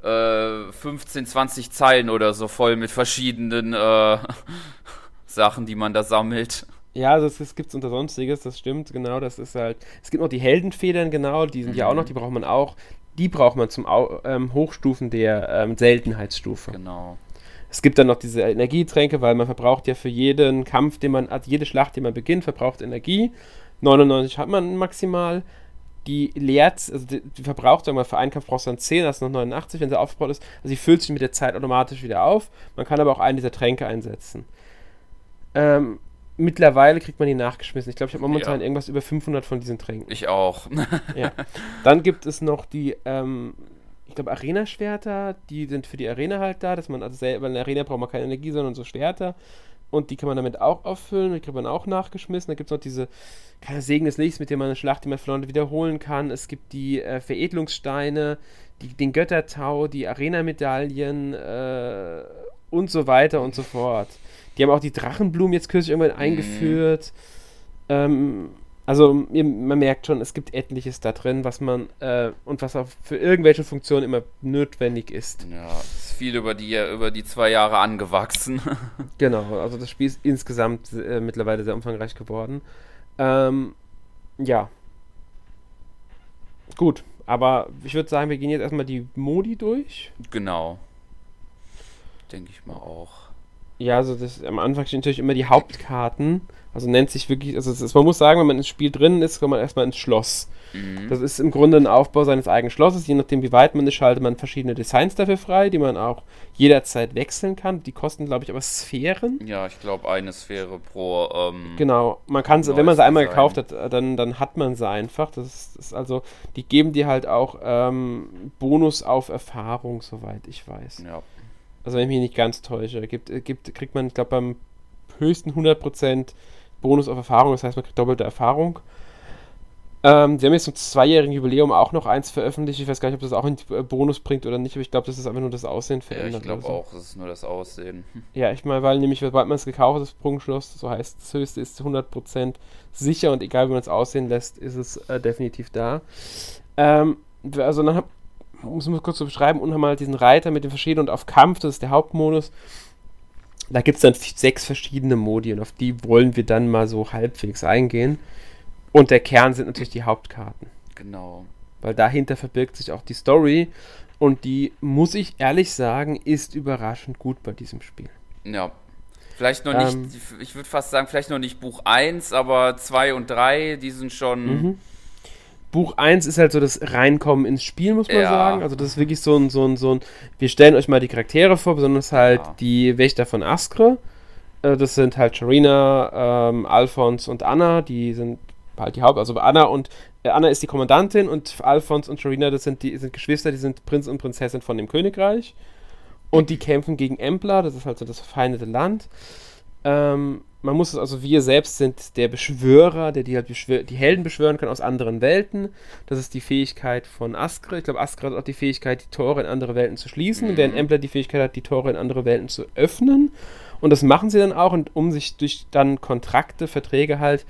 äh, 15, 20 Zeilen oder so voll mit verschiedenen äh, Sachen, die man da sammelt. Ja, also es, es gibt unter Sonstiges, das stimmt, genau. Das ist halt. Es gibt noch die Heldenfedern, genau, die sind mhm. ja auch noch, die braucht man auch. Die braucht man zum ähm, Hochstufen der ähm, Seltenheitsstufe. Genau. Es gibt dann noch diese Energietränke, weil man verbraucht ja für jeden Kampf, den man, also jede Schlacht, die man beginnt, verbraucht Energie. 99 hat man maximal. Die leert, also die, die verbraucht, sagen wir, für einen Kampf brauchst du dann 10, das ist noch 89, wenn sie aufgebaut ist. Also sie füllt sich mit der Zeit automatisch wieder auf. Man kann aber auch einen dieser Tränke einsetzen. Ähm, mittlerweile kriegt man die nachgeschmissen. Ich glaube, ich habe momentan ja. irgendwas über 500 von diesen Tränken. Ich auch. ja. Dann gibt es noch die, ähm, ich glaube, Arena-Schwerter. Die sind für die Arena halt da, dass man also selber in der Arena braucht man keine Energie, sondern so Schwerter. Und die kann man damit auch auffüllen, die kriegt man auch nachgeschmissen. Da gibt es noch diese keine Segen des Lichts, mit dem man eine Schlacht, die man verloren wiederholen kann. Es gibt die äh, Veredelungssteine, die, den Göttertau, die Arena-Medaillen äh, und so weiter und so fort. Die haben auch die Drachenblumen jetzt kürzlich irgendwann mhm. eingeführt. Ähm, also man merkt schon, es gibt etliches da drin, was man äh, und was auch für irgendwelche Funktionen immer notwendig ist. Ja, ist viel über die über die zwei Jahre angewachsen. genau, also das Spiel ist insgesamt äh, mittlerweile sehr umfangreich geworden. Ähm, ja. Gut, aber ich würde sagen, wir gehen jetzt erstmal die Modi durch. Genau. Denke ich mal auch. Ja, also das, am Anfang stehen natürlich immer die Hauptkarten. Also nennt sich wirklich, also ist, man muss sagen, wenn man ins Spiel drin ist, kommt man erstmal ins Schloss. Mhm. Das ist im Grunde ein Aufbau seines eigenen Schlosses. Je nachdem, wie weit man ist, schaltet man verschiedene Designs dafür frei, die man auch jederzeit wechseln kann. Die kosten, glaube ich, aber Sphären. Ja, ich glaube, eine Sphäre pro. Ähm, genau, man kann sie, wenn man sie einmal Design. gekauft hat, dann, dann hat man sie einfach. Das ist, das ist also, die geben dir halt auch ähm, Bonus auf Erfahrung, soweit ich weiß. Ja. Also wenn ich mich nicht ganz täusche, gibt, gibt, kriegt man, ich glaube, beim höchsten 100% Bonus auf Erfahrung, das heißt, man kriegt doppelte Erfahrung. Ähm, sie haben jetzt zum zweijährigen Jubiläum auch noch eins veröffentlicht. Ich weiß gar nicht, ob das auch einen Bonus bringt oder nicht, aber ich glaube, das ist einfach nur das Aussehen verändert. Ja, ich glaube so. auch, das ist nur das Aussehen. Ja, ich meine, weil nämlich, sobald man es gekauft hat, das Sprungschloss, so heißt das höchste, ist 100% sicher und egal wie man es aussehen lässt, ist es äh, definitiv da. Ähm, also dann hab, um es kurz zu beschreiben, unten haben wir halt diesen Reiter mit den verschiedenen und auf Kampf, das ist der Hauptmodus. Da gibt es dann sechs verschiedene Modi und auf die wollen wir dann mal so halbwegs eingehen. Und der Kern sind natürlich die Hauptkarten. Genau. Weil dahinter verbirgt sich auch die Story und die, muss ich ehrlich sagen, ist überraschend gut bei diesem Spiel. Ja. Vielleicht noch ähm, nicht, ich würde fast sagen, vielleicht noch nicht Buch 1, aber 2 und 3, die sind schon. Mhm Buch 1 ist halt so das Reinkommen ins Spiel, muss man ja. sagen. Also das ist wirklich so ein, so ein, so ein, wir stellen euch mal die Charaktere vor, besonders halt ja. die Wächter von Askre. Äh, das sind halt Sharina, ähm, Alphons und Anna, die sind halt die Haupt, also Anna und äh, Anna ist die Kommandantin und Alphons und Sharina, das sind die sind Geschwister, die sind Prinz und Prinzessin von dem Königreich. Und die kämpfen gegen Empla, das ist halt so das verfeindete Land. Ähm, man muss es also, wir selbst sind der Beschwörer, der die, halt beschwör die Helden beschwören kann aus anderen Welten. Das ist die Fähigkeit von Askra. Ich glaube, Askra hat auch die Fähigkeit, die Tore in andere Welten zu schließen, mhm. während Embla die Fähigkeit hat, die Tore in andere Welten zu öffnen. Und das machen sie dann auch, und um sich durch dann Kontrakte, Verträge halt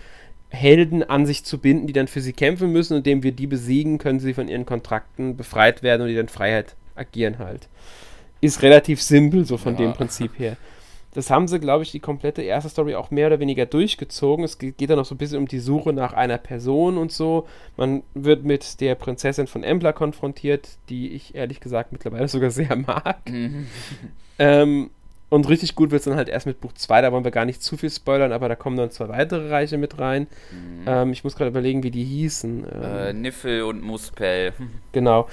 Helden an sich zu binden, die dann für sie kämpfen müssen, und indem wir die besiegen, können sie von ihren Kontrakten befreit werden und die dann Freiheit agieren halt. Ist relativ simpel, so von ja. dem Prinzip her. Das haben sie, glaube ich, die komplette erste Story auch mehr oder weniger durchgezogen. Es geht dann noch so ein bisschen um die Suche nach einer Person und so. Man wird mit der Prinzessin von Embla konfrontiert, die ich ehrlich gesagt mittlerweile sogar sehr mag. Mhm. ähm, und richtig gut wird es dann halt erst mit Buch 2, da wollen wir gar nicht zu viel spoilern, aber da kommen dann zwei weitere Reiche mit rein. Mhm. Ähm, ich muss gerade überlegen, wie die hießen. Ähm, äh, Niffel und Muspel. Genau.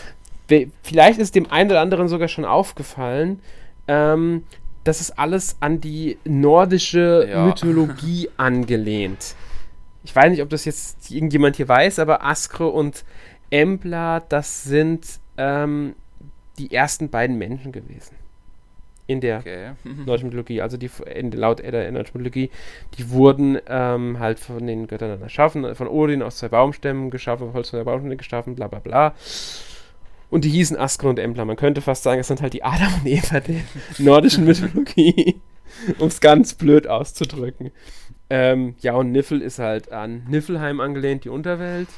Vielleicht ist dem einen oder anderen sogar schon aufgefallen. Ähm, das ist alles an die nordische ja. Mythologie angelehnt. Ich weiß nicht, ob das jetzt irgendjemand hier weiß, aber Askre und Embla, das sind ähm, die ersten beiden Menschen gewesen. In der okay. nordischen Mythologie. Also die in, laut der nordischen Mythologie, die wurden ähm, halt von den Göttern erschaffen, von Odin aus zwei Baumstämmen geschaffen, Holz von der Baumstämme geschaffen, bla bla bla. Und die hießen Askra und Embla. Man könnte fast sagen, es sind halt die Adam und Eva der nordischen Mythologie, um es ganz blöd auszudrücken. Ähm, ja, und Niffel ist halt an Niffelheim angelehnt, die Unterwelt.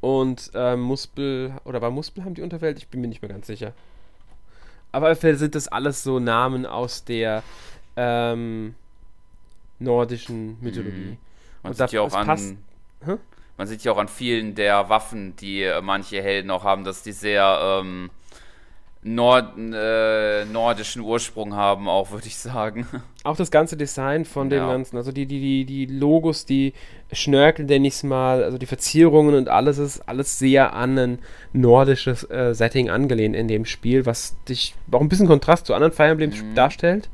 Und ähm, Muspel, oder war Muspelheim die Unterwelt? Ich bin mir nicht mehr ganz sicher. Aber sind das alles so Namen aus der ähm, nordischen Mythologie. Mhm. Und sieht ja auch an, passt, man sieht ja auch an vielen der Waffen, die äh, manche Helden auch haben, dass die sehr ähm, Nord, äh, nordischen Ursprung haben, auch würde ich sagen. Auch das ganze Design von dem ja. Ganzen, also die, die, die, die Logos, die Schnörkel, nenne ich es mal, also die Verzierungen und alles ist alles sehr an ein nordisches äh, Setting angelehnt in dem Spiel, was dich auch ein bisschen Kontrast zu anderen Fire Emblems mhm. darstellt.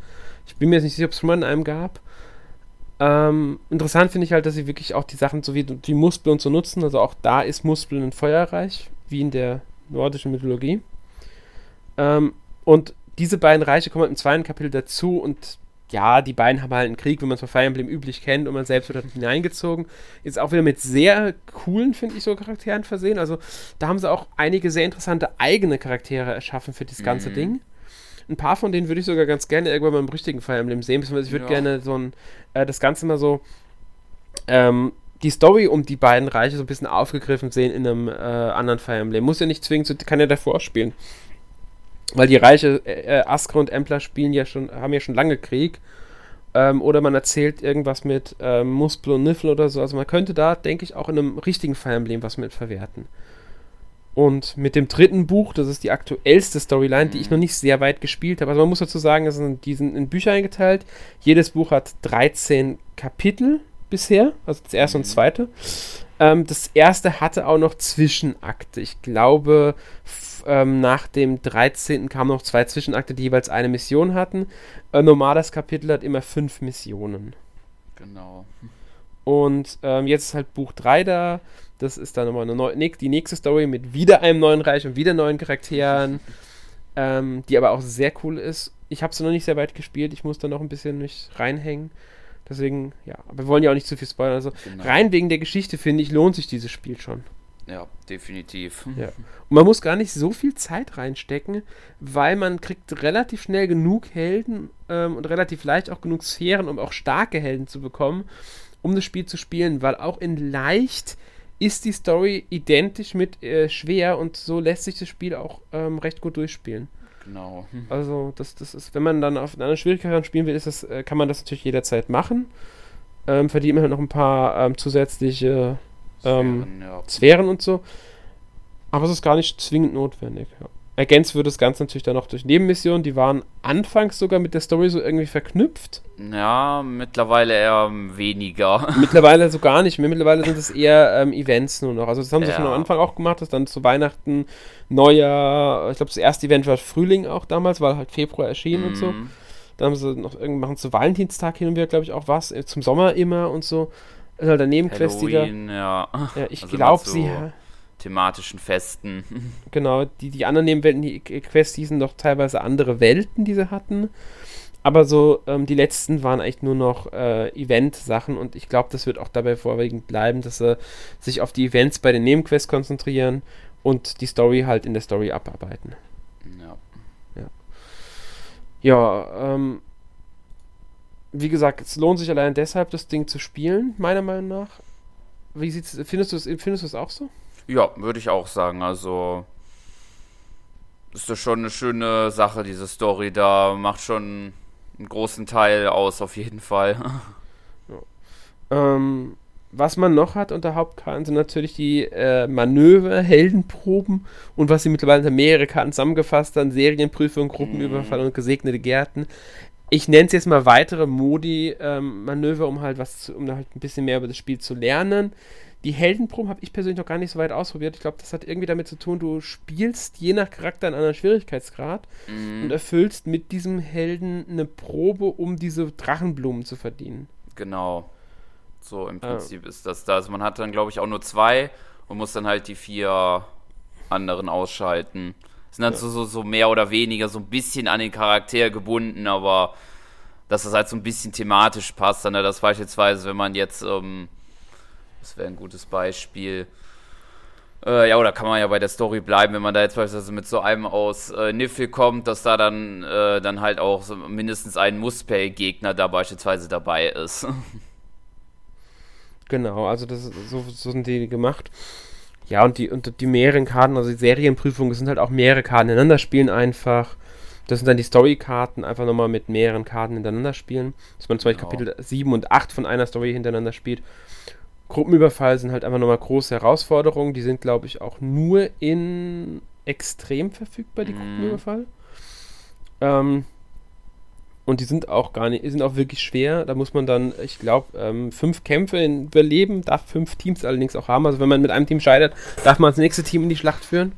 Ich bin mir jetzt nicht sicher, ob es schon mal in einem gab. Ähm, interessant finde ich halt, dass sie wirklich auch die Sachen so wie die Muspel und so nutzen. Also auch da ist Muspel ein Feuerreich, wie in der nordischen Mythologie. Ähm, und diese beiden Reiche kommen halt im zweiten Kapitel dazu und ja, die beiden haben halt einen Krieg, wie man es von Fire Emblem üblich kennt und man selbst wird halt hineingezogen. Ist auch wieder mit sehr coolen, finde ich, so Charakteren versehen. Also da haben sie auch einige sehr interessante eigene Charaktere erschaffen für das ganze mhm. Ding. Ein paar von denen würde ich sogar ganz gerne irgendwann mal im richtigen Fire Emblem sehen. Ich würde ja. gerne so ein, äh, das Ganze mal so, ähm, die Story um die beiden Reiche so ein bisschen aufgegriffen sehen in einem äh, anderen Fire Emblem. Muss ja nicht zwingend, so, kann ja davor spielen. Weil die Reiche äh, äh Askra und Empla spielen ja schon, haben ja schon lange Krieg. Ähm, oder man erzählt irgendwas mit ähm, Muspel und Niffel oder so. Also man könnte da, denke ich, auch in einem richtigen Fire Emblem was mit verwerten. Und mit dem dritten Buch, das ist die aktuellste Storyline, die ich noch nicht sehr weit gespielt habe. Also man muss dazu sagen, die sind in Bücher eingeteilt. Jedes Buch hat 13 Kapitel bisher, also das erste und mhm. zweite. Ähm, das erste hatte auch noch Zwischenakte. Ich glaube, ähm, nach dem 13. kamen noch zwei Zwischenakte, die jeweils eine Mission hatten. Ein normales Kapitel hat immer fünf Missionen. Genau. Und ähm, jetzt ist halt Buch 3 da. Das ist dann nochmal eine neu, die nächste Story mit wieder einem neuen Reich und wieder neuen Charakteren, ähm, die aber auch sehr cool ist. Ich habe sie noch nicht sehr weit gespielt, ich muss da noch ein bisschen mich reinhängen. Deswegen, ja, aber wir wollen ja auch nicht zu viel spoilern. Also genau. rein wegen der Geschichte, finde ich, lohnt sich dieses Spiel schon. Ja, definitiv. Ja. Und man muss gar nicht so viel Zeit reinstecken, weil man kriegt relativ schnell genug Helden ähm, und relativ leicht auch genug Sphären, um auch starke Helden zu bekommen, um das Spiel zu spielen, weil auch in leicht ist die Story identisch mit äh, schwer und so lässt sich das Spiel auch ähm, recht gut durchspielen. Genau. Also das, das ist, wenn man dann auf einer Schwierigkeit spielen will, ist das, äh, kann man das natürlich jederzeit machen. Ähm, verdient man halt noch ein paar ähm, zusätzliche ähm, Sphären, ja. Sphären, und so. Aber es ist gar nicht zwingend notwendig. Ja. Ergänzt wird das Ganze natürlich dann noch durch Nebenmissionen, die waren anfangs sogar mit der Story so irgendwie verknüpft. Ja, mittlerweile eher weniger. Mittlerweile so gar nicht mehr. Mittlerweile sind es eher ähm, Events nur noch. Also das haben ja. sie schon am Anfang auch gemacht, dass dann zu Weihnachten, Neujahr, ich glaube das erste Event war Frühling auch damals, weil halt Februar erschienen mhm. und so. Mhm. Dann haben sie noch irgendwie machen zu Valentinstag hin und wieder, glaube ich, auch was. Äh, zum Sommer immer und so. Also halt daneben Quest wieder. Ja. ja, ich also glaube, sie thematischen Festen. Genau, die, die anderen Nebenwelten, die Quests, die sind doch teilweise andere Welten, die sie hatten. Aber so, ähm, die letzten waren eigentlich nur noch äh, Event-Sachen und ich glaube, das wird auch dabei vorwiegend bleiben, dass sie sich auf die Events bei den Nebenquests konzentrieren und die Story halt in der Story abarbeiten. Ja. Ja, ja ähm, wie gesagt, es lohnt sich allein deshalb, das Ding zu spielen, meiner Meinung nach. Wie sieht's, findest du es findest du es auch so? Ja, würde ich auch sagen. Also ist das schon eine schöne Sache, diese Story da. Macht schon einen großen Teil aus, auf jeden Fall. Ja. Ähm, was man noch hat unter Hauptkarten sind natürlich die äh, Manöver, Heldenproben und was sie mittlerweile unter mehrere Karten zusammengefasst haben, Serienprüfung, Gruppenüberfall mm. und gesegnete Gärten. Ich nenne es jetzt mal weitere Modi-Manöver, ähm, um halt was zu, um halt ein bisschen mehr über das Spiel zu lernen. Die Heldenproben habe ich persönlich noch gar nicht so weit ausprobiert. Ich glaube, das hat irgendwie damit zu tun, du spielst je nach Charakter einen anderen Schwierigkeitsgrad mhm. und erfüllst mit diesem Helden eine Probe, um diese Drachenblumen zu verdienen. Genau. So im Prinzip ah. ist das da. Also man hat dann, glaube ich, auch nur zwei und muss dann halt die vier anderen ausschalten. Sind dann ja. so, so, mehr oder weniger so ein bisschen an den Charakter gebunden, aber dass das halt so ein bisschen thematisch passt. Dann, ne? das beispielsweise, wenn man jetzt ähm, das wäre ein gutes Beispiel. Äh, ja, oder kann man ja bei der Story bleiben, wenn man da jetzt beispielsweise mit so einem aus äh, Niffel kommt, dass da dann, äh, dann halt auch so mindestens ein Muspel-Gegner da beispielsweise dabei ist. Genau, also das so, so sind die gemacht. Ja, und die, und die mehreren Karten, also die Serienprüfungen, sind halt auch mehrere Karten ineinander spielen einfach. Das sind dann die Story-Karten, einfach nochmal mit mehreren Karten hintereinander spielen. Dass man zum Beispiel genau. Kapitel 7 und 8 von einer Story hintereinander spielt. Gruppenüberfall sind halt einfach nochmal große Herausforderungen. Die sind, glaube ich, auch nur in extrem verfügbar, die mhm. Gruppenüberfall. Ähm, und die sind auch gar nicht, die sind auch wirklich schwer. Da muss man dann, ich glaube, ähm, fünf Kämpfe überleben, darf fünf Teams allerdings auch haben. Also wenn man mit einem Team scheitert, darf man das nächste Team in die Schlacht führen.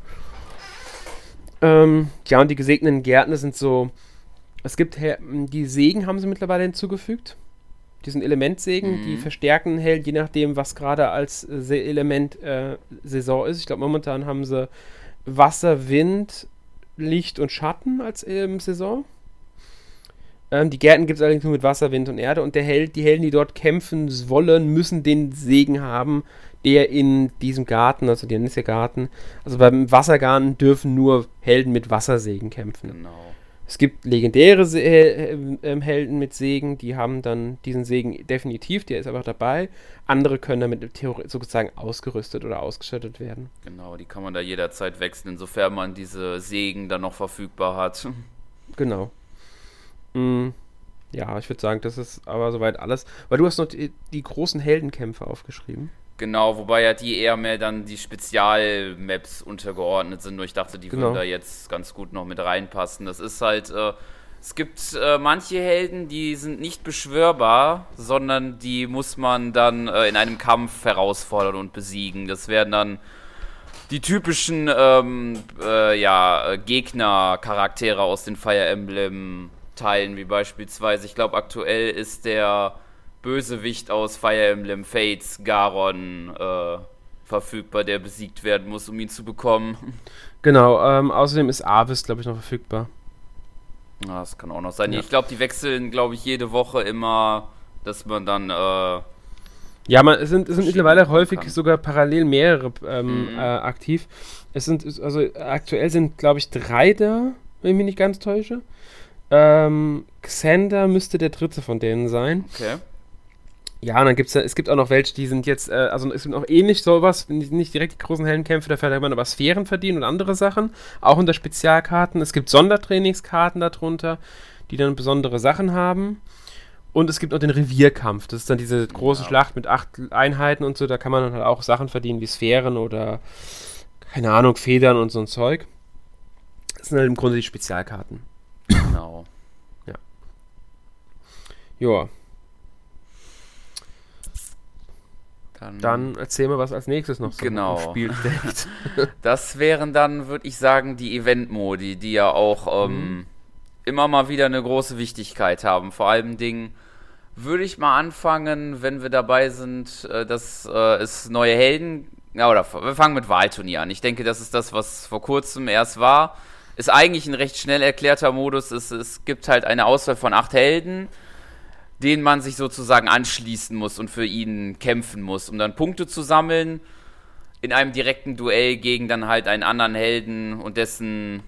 Ähm, ja, und die gesegneten Gärtner sind so. Es gibt die Segen haben sie mittlerweile hinzugefügt diesen Elementsägen, mhm. die verstärken hält, je nachdem, was gerade als äh, Element äh, Saison ist. Ich glaube, momentan haben sie Wasser, Wind, Licht und Schatten als ähm, Saison. Ähm, die Gärten gibt es allerdings nur mit Wasser, Wind und Erde und der Held, die Helden, die dort kämpfen wollen, müssen den Segen haben, der in diesem Garten, also der Nisse-Garten, also beim Wassergarten dürfen nur Helden mit Wassersegen kämpfen. Genau. Es gibt legendäre Se äh, äh, Helden mit Segen, die haben dann diesen Segen definitiv, der ist einfach dabei. Andere können damit sozusagen ausgerüstet oder ausgestattet werden. Genau, die kann man da jederzeit wechseln, insofern man diese Segen dann noch verfügbar hat. Genau. Mm, ja, ich würde sagen, das ist aber soweit alles. Weil du hast noch die, die großen Heldenkämpfe aufgeschrieben. Genau, wobei ja die eher mehr dann die Spezialmaps untergeordnet sind. Nur ich dachte, die genau. würden da jetzt ganz gut noch mit reinpassen. Das ist halt, äh, es gibt äh, manche Helden, die sind nicht beschwörbar, sondern die muss man dann äh, in einem Kampf herausfordern und besiegen. Das werden dann die typischen ähm, äh, ja, Gegner-Charaktere aus den Fire Emblem-Teilen, wie beispielsweise, ich glaube, aktuell ist der Bösewicht aus Fire Emblem Fates, Garon, äh, verfügbar, der besiegt werden muss, um ihn zu bekommen. Genau, ähm, außerdem ist Avis, glaube ich, noch verfügbar. Ja, das kann auch noch sein. Ja. Ich glaube, die wechseln, glaube ich, jede Woche immer, dass man dann. Äh, ja, man, es sind, es sind mittlerweile häufig kann. sogar parallel mehrere ähm, mhm. äh, aktiv. Es sind, also aktuell sind, glaube ich, drei da, wenn ich mich nicht ganz täusche. Ähm, Xander müsste der dritte von denen sein. Okay. Ja, und dann gibt es es gibt auch noch welche, die sind jetzt, äh, also es gibt auch ähnlich sowas, nicht direkt die großen Heldenkämpfe, dafür hat man aber Sphären verdienen und andere Sachen, auch unter Spezialkarten. Es gibt Sondertrainingskarten darunter, die dann besondere Sachen haben. Und es gibt noch den Revierkampf, das ist dann diese große ja. Schlacht mit acht Einheiten und so, da kann man dann halt auch Sachen verdienen wie Sphären oder, keine Ahnung, Federn und so ein Zeug. Das sind halt im Grunde die Spezialkarten. Genau. Ja. Joa. Dann, dann erzähl mir, was als nächstes noch so genau. im Spiel steckt. das wären dann, würde ich sagen, die Event-Modi, die ja auch ähm, mhm. immer mal wieder eine große Wichtigkeit haben. Vor allem Dingen würde ich mal anfangen, wenn wir dabei sind, äh, dass äh, es neue Helden. Ja, oder wir fangen mit Wahlturnier an. Ich denke, das ist das, was vor kurzem erst war. ist eigentlich ein recht schnell erklärter Modus. Es, es gibt halt eine Auswahl von acht Helden, denen man sich sozusagen anschließen muss und für ihn kämpfen muss, um dann Punkte zu sammeln in einem direkten Duell gegen dann halt einen anderen Helden und dessen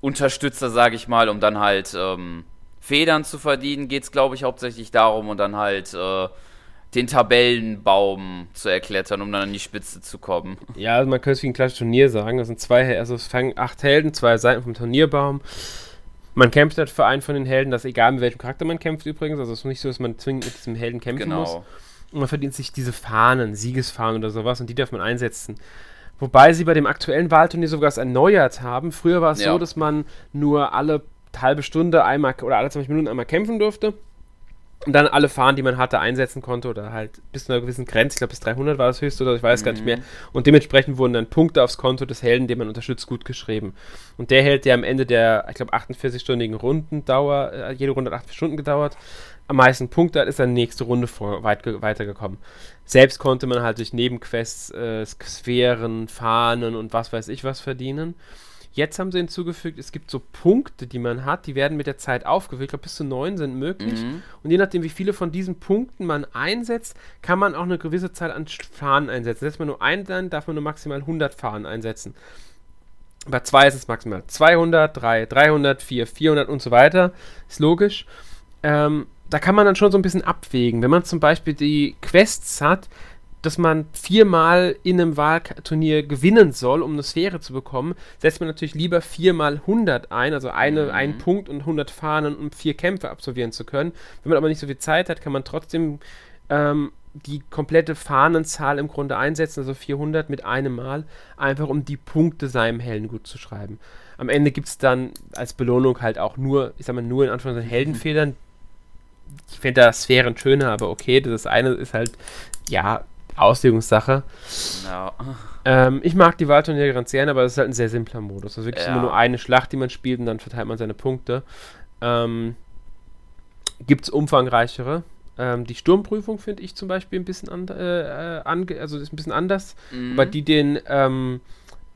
Unterstützer, sage ich mal, um dann halt ähm, Federn zu verdienen, geht es, glaube ich, hauptsächlich darum und dann halt äh, den Tabellenbaum zu erklettern, um dann an die Spitze zu kommen. Ja, also man könnte es wie ein klassisches Turnier sagen. Das sind zwei, also es fangen acht Helden, zwei Seiten vom Turnierbaum. Man kämpft halt für einen von den Helden, das egal, mit welchem Charakter man kämpft übrigens. Also es ist nicht so, dass man zwingend mit diesem Helden kämpfen genau. muss. Und man verdient sich diese Fahnen, Siegesfahnen oder sowas und die darf man einsetzen. Wobei sie bei dem aktuellen Wahlturnier sogar was erneuert haben. Früher war es ja. so, dass man nur alle halbe Stunde einmal oder alle 20 Minuten einmal kämpfen durfte und dann alle Fahnen, die man hatte, einsetzen konnte oder halt bis zu einer gewissen Grenze, ich glaube bis 300 war das höchste oder ich weiß mhm. gar nicht mehr. Mhm. Und dementsprechend wurden dann Punkte aufs Konto des Helden, den man unterstützt, gut geschrieben. Und der Held, der am Ende der, ich glaube, 48-stündigen Rundendauer, äh, jede Runde hat 8 Stunden gedauert, am meisten Punkte hat, ist dann nächste Runde vor, weit, weitergekommen. Selbst konnte man halt durch Nebenquests, äh, Sphären, Fahnen und was weiß ich was verdienen. Jetzt haben sie hinzugefügt, es gibt so Punkte, die man hat, die werden mit der Zeit aufgefüllt. Ich glaube, bis zu neun sind möglich. Mhm. Und je nachdem, wie viele von diesen Punkten man einsetzt, kann man auch eine gewisse Zahl an Fahnen einsetzen. Setzt man nur einen, dann darf man nur maximal 100 Fahnen einsetzen. Bei zwei ist es maximal 200, 3, 300, 4, 400 und so weiter. Ist logisch. Ähm, da kann man dann schon so ein bisschen abwägen. Wenn man zum Beispiel die Quests hat, dass man viermal in einem Wahlturnier gewinnen soll, um eine Sphäre zu bekommen, setzt man natürlich lieber viermal 100 ein, also eine, mhm. einen Punkt und 100 Fahnen, um vier Kämpfe absolvieren zu können. Wenn man aber nicht so viel Zeit hat, kann man trotzdem ähm, die komplette Fahnenzahl im Grunde einsetzen, also 400 mit einem Mal, einfach um die Punkte seinem Helden gut zu schreiben. Am Ende gibt es dann als Belohnung halt auch nur, ich sag mal, nur in Anführungszeichen Heldenfedern. Ich finde da Sphären schöner, aber okay, das eine ist halt, ja, Auslegungssache. No. Ähm, ich mag die Wahlturniere ganz gerne, aber es ist halt ein sehr simpler Modus. Also wirklich ja. immer nur eine Schlacht, die man spielt und dann verteilt man seine Punkte. Ähm, Gibt es umfangreichere. Ähm, die Sturmprüfung finde ich zum Beispiel ein bisschen an, äh, ange also ist ein bisschen anders, mhm. aber die den, ähm,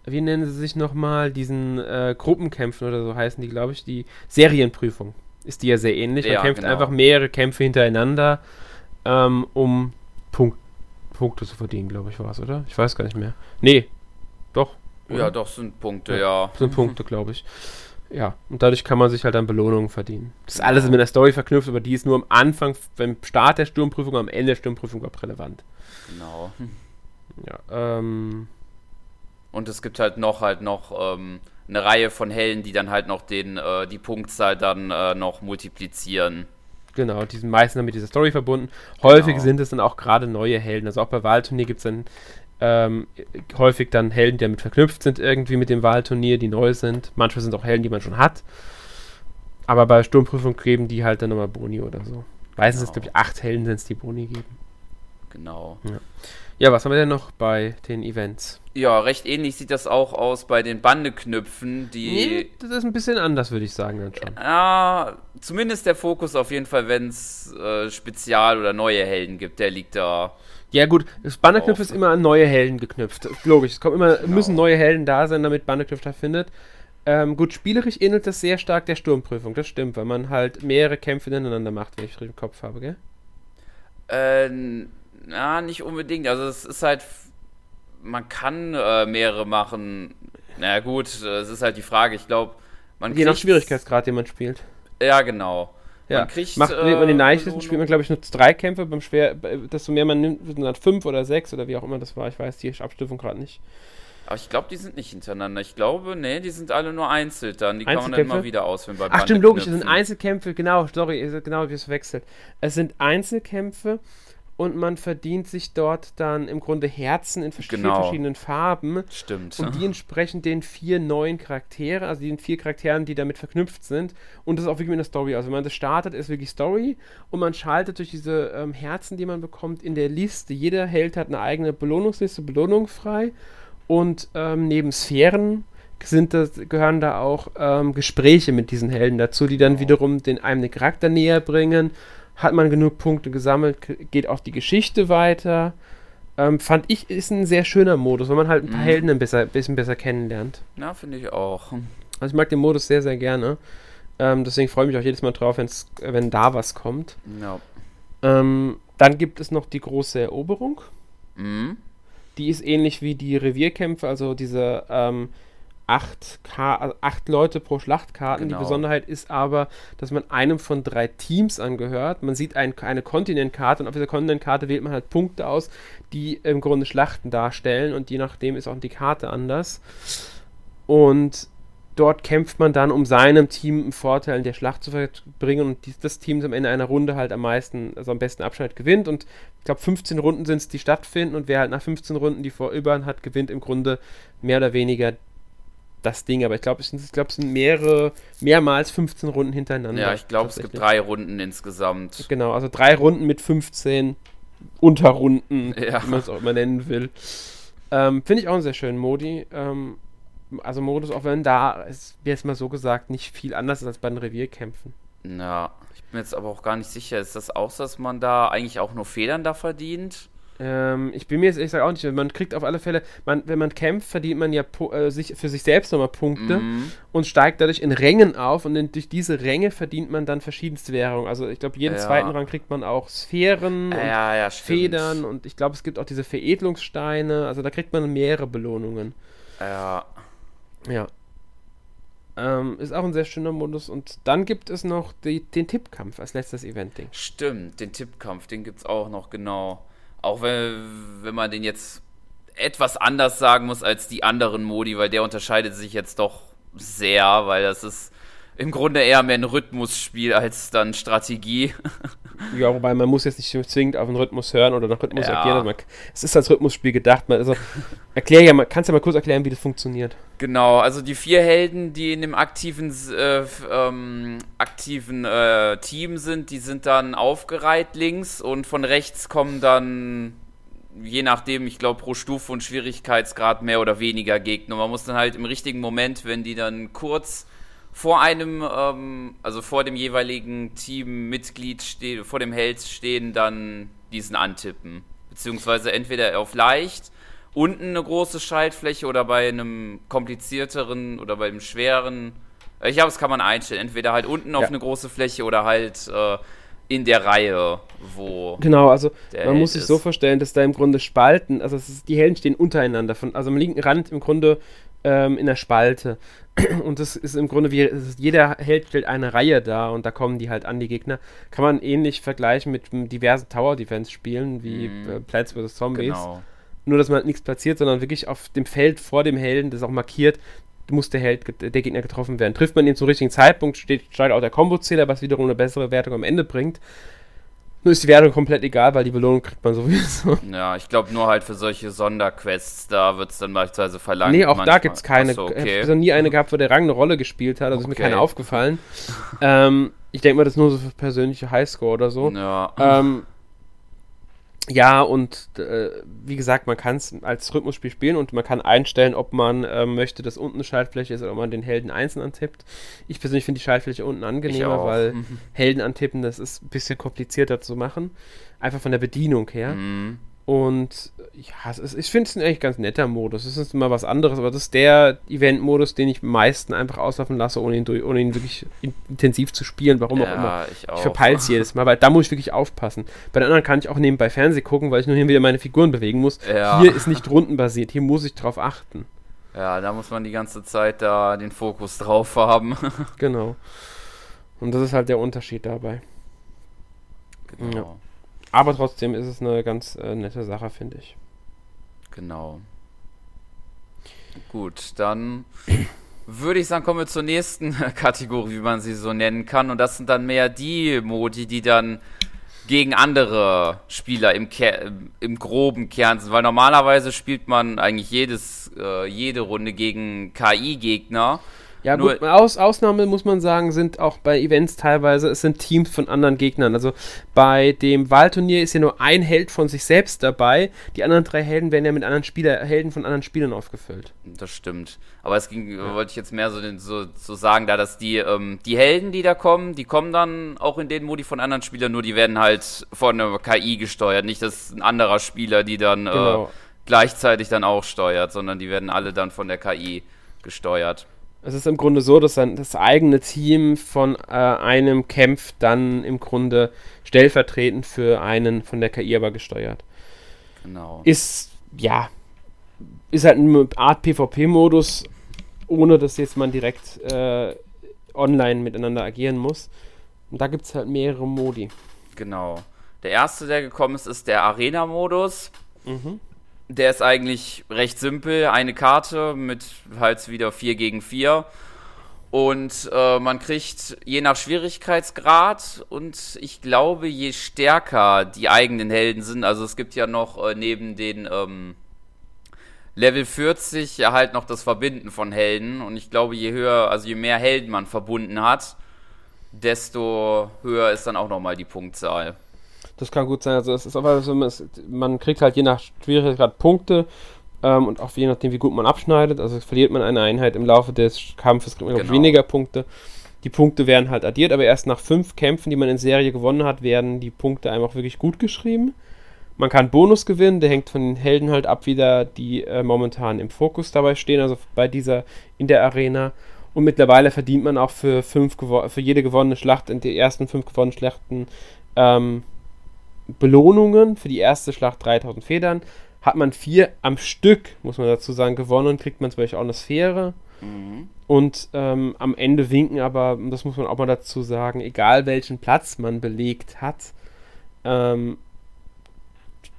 wie nennen sie sich nochmal, diesen äh, Gruppenkämpfen oder so heißen die, glaube ich, die Serienprüfung ist die ja sehr ähnlich. Man ja, kämpft genau. einfach mehrere Kämpfe hintereinander, ähm, um Punkte Punkte zu verdienen, glaube ich, war es, oder? Ich weiß gar nicht mehr. Nee, doch. Oder? Ja, doch, sind Punkte, ja. ja. Sind Punkte, glaube ich. Ja, und dadurch kann man sich halt dann Belohnungen verdienen. Das ist alles mit der Story verknüpft, aber die ist nur am Anfang, beim Start der Sturmprüfung, am Ende der Sturmprüfung überhaupt relevant. Genau. Ja, ähm. Und es gibt halt noch halt noch ähm, eine Reihe von Helden, die dann halt noch den, äh, die Punktzahl dann äh, noch multiplizieren. Genau, die sind meistens dann mit dieser Story verbunden. Häufig genau. sind es dann auch gerade neue Helden. Also auch bei Wahlturnier gibt es dann ähm, häufig dann Helden, die damit verknüpft sind, irgendwie mit dem Wahlturnier, die neu sind. Manchmal sind es auch Helden, die man schon hat. Aber bei Sturmprüfung geben die halt dann nochmal Boni oder so. Meistens genau. glaube ich, acht Helden sind es, die Boni geben. Genau. Ja. Ja, was haben wir denn noch bei den Events? Ja, recht ähnlich sieht das auch aus bei den Bandeknüpfen, die. Nee, das ist ein bisschen anders, würde ich sagen, dann schon. Ja, zumindest der Fokus auf jeden Fall, wenn es äh, Spezial- oder neue Helden gibt, der liegt da. Ja, gut, das Bandeknüpf ist immer an neue Helden geknüpft. Logisch, es kommen immer, genau. müssen neue Helden da sein, damit Bandeknüpf stattfindet. Ähm, gut, spielerisch ähnelt das sehr stark der Sturmprüfung, das stimmt, weil man halt mehrere Kämpfe ineinander macht, wenn ich richtig im Kopf habe, gell? Ähm na, nicht unbedingt. Also es ist halt, man kann äh, mehrere machen. Na naja, gut, es ist halt die Frage. Ich glaube, man Je nach Schwierigkeitsgrad, den man spielt. Ja, genau. Ja. Man kriegt, Macht, äh, man den leichtesten, spielt man, glaube ich, nur drei Kämpfe. Beim schwer, desto mehr man nimmt, sind dann fünf oder sechs oder wie auch immer das war. Ich weiß die Abstufung gerade nicht. Aber ich glaube, die sind nicht hintereinander. Ich glaube, nee, die sind alle nur einzeln dann. Die kann man dann immer wieder auswählen bei Ach, stimmt, logisch, es sind Einzelkämpfe, genau, sorry, genau, wie es wechselt. Es sind Einzelkämpfe und man verdient sich dort dann im Grunde Herzen in genau. verschiedenen Farben. Stimmt. Und die entsprechen den vier neuen Charakteren, also den vier Charakteren, die damit verknüpft sind. Und das ist auch wirklich mit der Story. Also wenn man das startet, ist wirklich Story und man schaltet durch diese ähm, Herzen, die man bekommt, in der Liste. Jeder Held hat eine eigene Belohnungsliste, Belohnung frei. Und ähm, neben Sphären sind das, gehören da auch ähm, Gespräche mit diesen Helden dazu, die dann oh. wiederum den einem den Charakter näher bringen hat man genug Punkte gesammelt, geht auch die Geschichte weiter. ähm, fand ich, ist ein sehr schöner Modus, weil man halt ein paar mhm. Helden ein besser, bisschen besser kennenlernt. Ja, finde ich auch. Also ich mag den Modus sehr, sehr gerne. Ähm, deswegen freue ich mich auch jedes Mal drauf, wenn's, wenn da was kommt. Ja. Ähm, dann gibt es noch die große Eroberung. Mhm. Die ist ähnlich wie die Revierkämpfe, also diese ähm, acht, also acht Leute pro Schlachtkarten. Genau. Die Besonderheit ist aber, dass man einem von drei Teams angehört. Man sieht ein, eine Kontinentkarte und auf dieser Kontinentkarte wählt man halt Punkte aus, die im Grunde Schlachten darstellen und je nachdem ist auch die Karte anders. Und dort kämpft man dann, um seinem Team einen Vorteil in der Schlacht zu verbringen und die, das Team am Ende einer Runde halt am meisten, also am besten Abschnitt gewinnt und ich glaube 15 Runden sind es, die stattfinden und wer halt nach 15 Runden die vorübern hat, gewinnt im Grunde mehr oder weniger das Ding, aber ich glaube, es sind, glaub, es sind mehrere, mehrmals 15 Runden hintereinander. Ja, ich glaube, es gibt drei Runden insgesamt. Genau, also drei Runden mit 15 Unterrunden, ja. wie man es auch immer nennen will. Ähm, Finde ich auch einen sehr schönen Modi. Ähm, also Modus, auch wenn da, es wäre jetzt mal so gesagt, nicht viel anders ist als bei den Revierkämpfen. Ja, ich bin jetzt aber auch gar nicht sicher. Ist das auch so, dass man da eigentlich auch nur Federn da verdient? Ähm, ich bin mir jetzt ehrlich gesagt auch nicht, man kriegt auf alle Fälle, man, wenn man kämpft, verdient man ja äh, sich, für sich selbst nochmal Punkte mhm. und steigt dadurch in Rängen auf und in, durch diese Ränge verdient man dann verschiedenste Währungen. Also ich glaube, jeden ja. zweiten Rang kriegt man auch Sphären ja, und ja, Federn und ich glaube, es gibt auch diese Veredelungssteine, also da kriegt man mehrere Belohnungen. Ja. Ja. Ähm, ist auch ein sehr schöner Modus. Und dann gibt es noch die, den Tippkampf als letztes Event-Ding. Stimmt, den Tippkampf, den gibt es auch noch, genau. Auch wenn, wenn man den jetzt etwas anders sagen muss als die anderen Modi, weil der unterscheidet sich jetzt doch sehr, weil das ist im Grunde eher mehr ein Rhythmusspiel als dann Strategie. Ja, wobei man muss jetzt nicht zwingend auf den Rhythmus hören oder nach Rhythmus ja. agieren. Man, es ist als Rhythmusspiel gedacht. Man, also, erklär ja, man kannst ja mal kurz erklären, wie das funktioniert. Genau, also die vier Helden, die in dem aktiven, äh, ähm, aktiven äh, Team sind, die sind dann aufgereiht links und von rechts kommen dann je nachdem, ich glaube, pro Stufe und Schwierigkeitsgrad mehr oder weniger Gegner. Man muss dann halt im richtigen Moment, wenn die dann kurz vor einem, ähm, also vor dem jeweiligen Teammitglied stehen, vor dem Held stehen, dann diesen antippen. Beziehungsweise entweder auf leicht, unten eine große Schaltfläche oder bei einem komplizierteren oder bei einem schweren. Ich glaube, das kann man einstellen. Entweder halt unten auf ja. eine große Fläche oder halt äh, in der Reihe, wo. Genau, also man Held muss sich ist. so vorstellen, dass da im Grunde Spalten, also ist, die Helden stehen untereinander. Von, also am linken Rand im Grunde ähm, in der Spalte. Und das ist im Grunde wie, jeder Held stellt eine Reihe da und da kommen die halt an, die Gegner. Kann man ähnlich vergleichen mit diversen Tower-Defense-Spielen wie mm. Plants vs. Zombies. Genau. Nur, dass man halt nichts platziert, sondern wirklich auf dem Feld vor dem Helden, das auch markiert, muss der Held, der Gegner getroffen werden. Trifft man ihn zum richtigen Zeitpunkt, steht, steigt auch der Kombo-Zähler, was wiederum eine bessere Wertung am Ende bringt. Nur ist die Wertung komplett egal, weil die Belohnung kriegt man sowieso. Ja, ich glaube nur halt für solche Sonderquests, da wird es dann beispielsweise verlangt. Nee, auch manchmal. da gibt es keine. So, okay. Ich habe nie eine gehabt, wo der Rang eine Rolle gespielt hat, also okay. ist mir keine aufgefallen. ähm, ich denke mal, das ist nur so für persönliche Highscore oder so. Ja. Ähm, ja, und äh, wie gesagt, man kann es als Rhythmusspiel spielen und man kann einstellen, ob man äh, möchte, dass unten eine Schaltfläche ist oder ob man den Helden einzeln antippt. Ich persönlich finde die Schaltfläche unten angenehmer, weil mhm. Helden antippen, das ist ein bisschen komplizierter zu machen. Einfach von der Bedienung her. Mhm. Und ja, ist, ich finde es ein eigentlich ganz netter Modus. Es ist immer was anderes, aber das ist der Event-Modus, den ich am meisten einfach auslaufen lasse, ohne ihn, durch, ohne ihn wirklich intensiv zu spielen. Warum ja, auch immer. Ich, ich verpeile es jedes Mal, weil da muss ich wirklich aufpassen. Bei den anderen kann ich auch nebenbei Fernsehen gucken, weil ich nur hin wieder meine Figuren bewegen muss. Ja. Hier ist nicht rundenbasiert, hier muss ich drauf achten. Ja, da muss man die ganze Zeit da den Fokus drauf haben. genau. Und das ist halt der Unterschied dabei. Genau. Ja. Aber trotzdem ist es eine ganz äh, nette Sache, finde ich. Genau. Gut, dann würde ich sagen, kommen wir zur nächsten Kategorie, wie man sie so nennen kann. Und das sind dann mehr die Modi, die dann gegen andere Spieler im, Ker im groben Kern sind. Weil normalerweise spielt man eigentlich jedes, äh, jede Runde gegen KI-Gegner. Ja, Nur gut, Aus, Ausnahme muss man sagen, sind auch bei Events teilweise, es sind Teams von anderen Gegnern. Also bei dem Wahlturnier ist ja nur ein Held von sich selbst dabei. Die anderen drei Helden werden ja mit anderen Spieler, Helden von anderen Spielern aufgefüllt. Das stimmt. Aber es ging, ja. wollte ich jetzt mehr so, so, so sagen, da dass die, ähm, die Helden, die da kommen, die kommen dann auch in den Modi von anderen Spielern, nur die werden halt von einer KI gesteuert. Nicht, dass ein anderer Spieler die dann äh, genau. äh, gleichzeitig dann auch steuert, sondern die werden alle dann von der KI gesteuert. Es ist im Grunde so, dass dann das eigene Team von äh, einem kämpft dann im Grunde stellvertretend für einen von der KI aber gesteuert. Genau. Ist, ja, ist halt eine Art PvP-Modus, ohne dass jetzt man direkt äh, online miteinander agieren muss. Und da gibt es halt mehrere Modi. Genau. Der erste, der gekommen ist, ist der Arena-Modus. Mhm. Der ist eigentlich recht simpel. Eine Karte mit halt wieder 4 gegen 4. Und äh, man kriegt je nach Schwierigkeitsgrad und ich glaube, je stärker die eigenen Helden sind, also es gibt ja noch äh, neben den ähm, Level 40 ja halt noch das Verbinden von Helden und ich glaube, je höher, also je mehr Helden man verbunden hat, desto höher ist dann auch nochmal die Punktzahl. Das kann gut sein. Also es ist aber so, man kriegt halt je nach Schwierigkeitsgrad Punkte ähm, und auch je nachdem, wie gut man abschneidet. Also verliert man eine Einheit im Laufe des Kampfes, kriegt man genau. weniger Punkte. Die Punkte werden halt addiert, aber erst nach fünf Kämpfen, die man in Serie gewonnen hat, werden die Punkte einfach wirklich gut geschrieben. Man kann Bonus gewinnen, der hängt von den Helden halt ab, wieder die äh, momentan im Fokus dabei stehen, also bei dieser in der Arena. Und mittlerweile verdient man auch für, fünf für jede gewonnene Schlacht, in den ersten fünf gewonnenen Schlachten, ähm, Belohnungen für die erste Schlacht 3000 Federn. Hat man vier am Stück, muss man dazu sagen, gewonnen, kriegt man zum Beispiel auch eine Sphäre. Mhm. Und ähm, am Ende winken aber, das muss man auch mal dazu sagen, egal welchen Platz man belegt hat, ähm,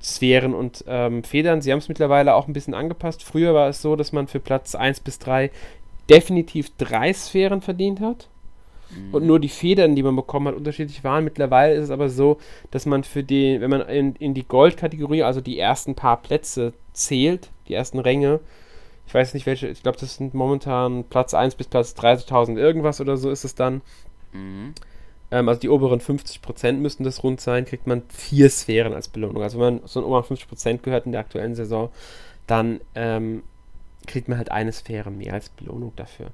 Sphären und ähm, Federn. Sie haben es mittlerweile auch ein bisschen angepasst. Früher war es so, dass man für Platz 1 bis 3 definitiv drei Sphären verdient hat und nur die Federn, die man bekommen hat, unterschiedlich waren. Mittlerweile ist es aber so, dass man für die, wenn man in, in die Gold-Kategorie, also die ersten paar Plätze zählt, die ersten Ränge, ich weiß nicht welche, ich glaube, das sind momentan Platz 1 bis Platz 30.000 irgendwas oder so ist es dann. Mhm. Ähm, also die oberen 50% müssten das rund sein, kriegt man vier Sphären als Belohnung. Also wenn man so ein oberen 50% gehört in der aktuellen Saison, dann ähm, kriegt man halt eine Sphäre mehr als Belohnung dafür.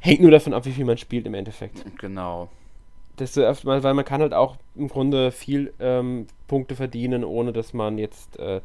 Hängt nur davon ab, wie viel man spielt im Endeffekt. Genau. Desto öfter mal, weil man kann halt auch im Grunde viel ähm, Punkte verdienen, ohne dass man jetzt, äh,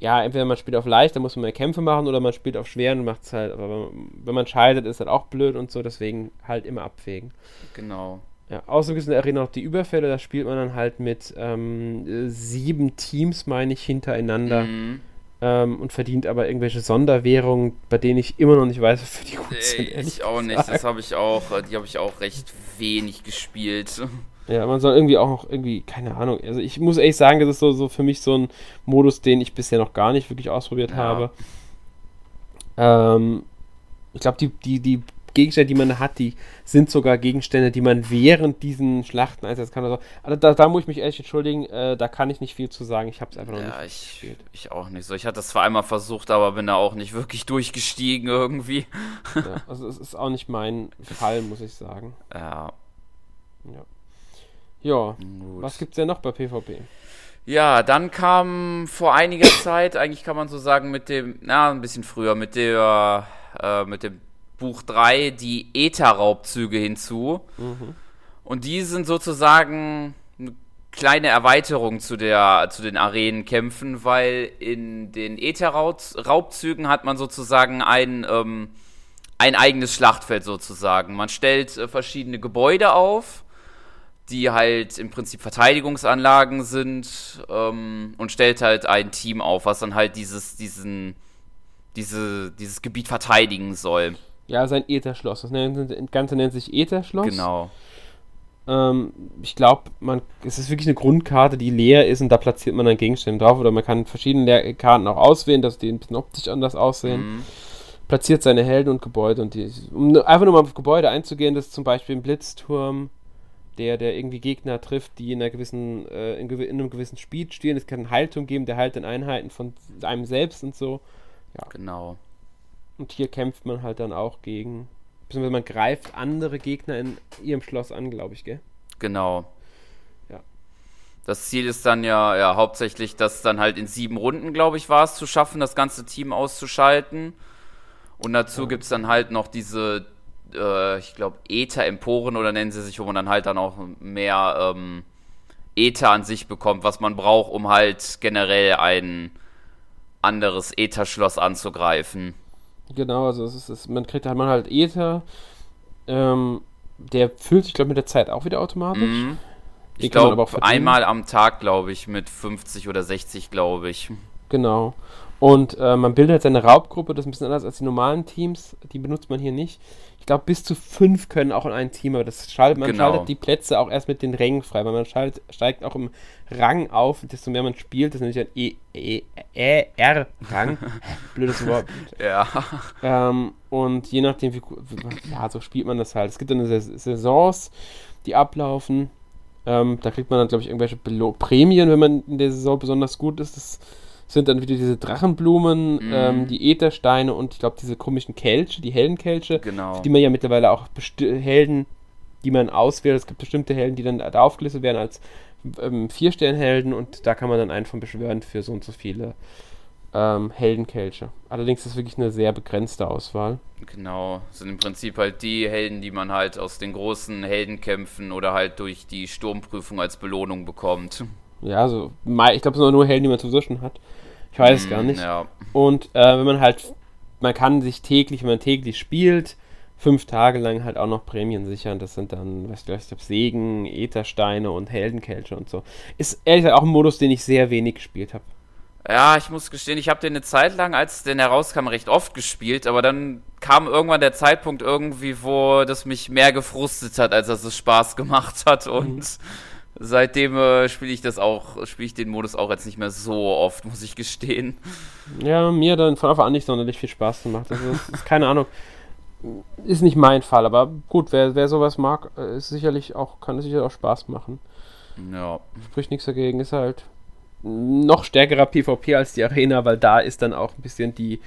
ja, entweder man spielt auf leicht, dann muss man mehr Kämpfe machen, oder man spielt auf schwer und macht es halt, aber wenn man scheidet, ist halt auch blöd und so, deswegen halt immer abwägen. Genau. Ja, außerdem ist in der Arena noch die Überfälle, da spielt man dann halt mit ähm, sieben Teams, meine ich, hintereinander. Mhm ähm, und verdient aber irgendwelche Sonderwährungen, bei denen ich immer noch nicht weiß, wofür die gut sind. Ich auch nicht, das habe ich auch, äh, die habe ich auch recht wenig gespielt. Ja, man soll irgendwie auch noch irgendwie, keine Ahnung, also ich muss ehrlich sagen, das ist so, so für mich so ein Modus, den ich bisher noch gar nicht wirklich ausprobiert ja. habe. Ähm, ich glaube, die, die, die Gegenstände, die man hat, die sind sogar Gegenstände, die man während diesen Schlachten einsetzen kann. Also, also da, da, muss ich mich ehrlich entschuldigen, äh, da kann ich nicht viel zu sagen. Ich habe es einfach noch ja, nicht ich, gespielt. Ich auch nicht so. Ich hatte es zwar einmal versucht, aber bin da auch nicht wirklich durchgestiegen irgendwie. Ja, also es ist auch nicht mein Fall, muss ich sagen. Ja. Ja. Ja, was gibt's denn noch bei PvP? Ja, dann kam vor einiger Zeit, eigentlich kann man so sagen, mit dem, na, ein bisschen früher, mit der, äh, mit dem Buch 3 die Äther-Raubzüge hinzu. Mhm. Und die sind sozusagen eine kleine Erweiterung zu, der, zu den Arenenkämpfen, weil in den Äther-Raubzügen hat man sozusagen ein, ähm, ein eigenes Schlachtfeld sozusagen. Man stellt äh, verschiedene Gebäude auf, die halt im Prinzip Verteidigungsanlagen sind ähm, und stellt halt ein Team auf, was dann halt dieses, diesen, diese, dieses Gebiet verteidigen soll. Ja, sein Ätherschloss. Das Ganze nennt sich Ätherschloss. Genau. Ähm, ich glaube, es ist wirklich eine Grundkarte, die leer ist und da platziert man dann Gegenstände drauf. Oder man kann verschiedene Karten auch auswählen, dass die ein bisschen optisch anders aussehen. Mhm. Platziert seine Helden und Gebäude. Und die, um einfach nur mal auf Gebäude einzugehen, das ist zum Beispiel ein Blitzturm, der, der irgendwie Gegner trifft, die in, einer gewissen, äh, in, in einem gewissen Speed stehen. Es kann einen Heilturm geben, der heilt in Einheiten von einem selbst und so. Ja. Genau. Und hier kämpft man halt dann auch gegen, beziehungsweise man greift andere Gegner in ihrem Schloss an, glaube ich, gell? Genau. Ja. Das Ziel ist dann ja, ja hauptsächlich, das dann halt in sieben Runden, glaube ich, war es zu schaffen, das ganze Team auszuschalten. Und dazu ja. gibt es dann halt noch diese, äh, ich glaube, Ether-Emporen oder nennen sie sich, wo man dann halt dann auch mehr ähm, Ether an sich bekommt, was man braucht, um halt generell ein anderes Ether-Schloss anzugreifen. Genau, also es ist, man kriegt halt, man halt Ether, ähm, der füllt sich, glaube ich, mit der Zeit auch wieder automatisch. Mhm. Ich glaube, einmal am Tag, glaube ich, mit 50 oder 60, glaube ich. Genau. Und äh, man bildet seine Raubgruppe, das ist ein bisschen anders als die normalen Teams, die benutzt man hier nicht. Ich glaube, bis zu fünf können auch in ein Team, aber das schaltet, man genau. schaltet die Plätze auch erst mit den Rängen frei, weil man schaltet, steigt auch im Rang auf, desto mehr man spielt, das ist nämlich ein E, E, E. Blödes Wort. ja. Ähm, und je nachdem, wie, ja, so spielt man das halt. Es gibt dann Saisons, die ablaufen. Ähm, da kriegt man dann, glaube ich, irgendwelche Belo Prämien, wenn man in der Saison besonders gut ist. Das sind dann wieder diese Drachenblumen, mm. ähm, die Äthersteine und ich glaube diese komischen Kelche, die Heldenkelche, genau. die man ja mittlerweile auch Helden, die man auswählt. Es gibt bestimmte Helden, die dann da aufgelistet werden als ähm, Vier-Stern-Helden und da kann man dann einen von beschwören für so und so viele ähm, Heldenkelche. Allerdings ist es wirklich eine sehr begrenzte Auswahl. Genau, sind im Prinzip halt die Helden, die man halt aus den großen Heldenkämpfen oder halt durch die Sturmprüfung als Belohnung bekommt. Ja, also ich glaube, es sind nur Helden, die man sowieso schon hat. Ich weiß es mm, gar nicht. Ja. Und äh, wenn man halt, man kann sich täglich, wenn man täglich spielt, fünf Tage lang halt auch noch Prämien sichern. Das sind dann, was ich glaube, Segen, Äthersteine und Heldenkelche und so. Ist ehrlich gesagt auch ein Modus, den ich sehr wenig gespielt habe. Ja, ich muss gestehen, ich habe den eine Zeit lang, als der herauskam, recht oft gespielt, aber dann kam irgendwann der Zeitpunkt irgendwie, wo das mich mehr gefrustet hat, als dass es Spaß gemacht hat und mhm. Seitdem äh, spiele ich das auch, spiele ich den Modus auch jetzt nicht mehr so oft, muss ich gestehen. Ja, mir dann von Anfang an nicht sonderlich viel Spaß gemacht. Also, ist, keine Ahnung. Ist nicht mein Fall, aber gut, wer, wer sowas mag, äh, ist sicherlich auch, kann es sicher auch Spaß machen. Ja. Spricht nichts dagegen, ist halt noch stärkerer PvP als die Arena, weil da ist dann auch ein bisschen die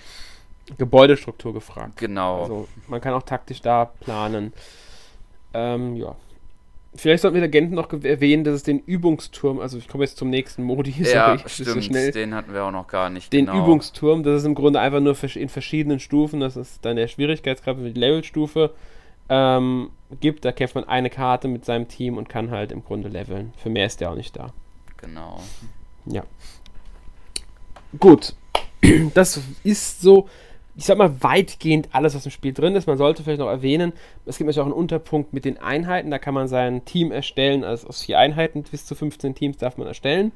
Gebäudestruktur gefragt. Genau. Also man kann auch taktisch da planen. Ähm, ja. Vielleicht sollten wir der Agenten noch erwähnen, dass es den Übungsturm, also ich komme jetzt zum nächsten Modi, ja, stimmt, so den hatten wir auch noch gar nicht. Den genau. Übungsturm, das ist im Grunde einfach nur in verschiedenen Stufen, das ist dann der Schwierigkeitsgrad die Levelstufe ähm, gibt. Da kämpft man eine Karte mit seinem Team und kann halt im Grunde leveln. Für mehr ist der auch nicht da. Genau. Ja. Gut. Das ist so ich sag mal, weitgehend alles, was im Spiel drin ist. Man sollte vielleicht noch erwähnen, es gibt natürlich auch einen Unterpunkt mit den Einheiten. Da kann man sein Team erstellen, also aus vier Einheiten, bis zu 15 Teams darf man erstellen.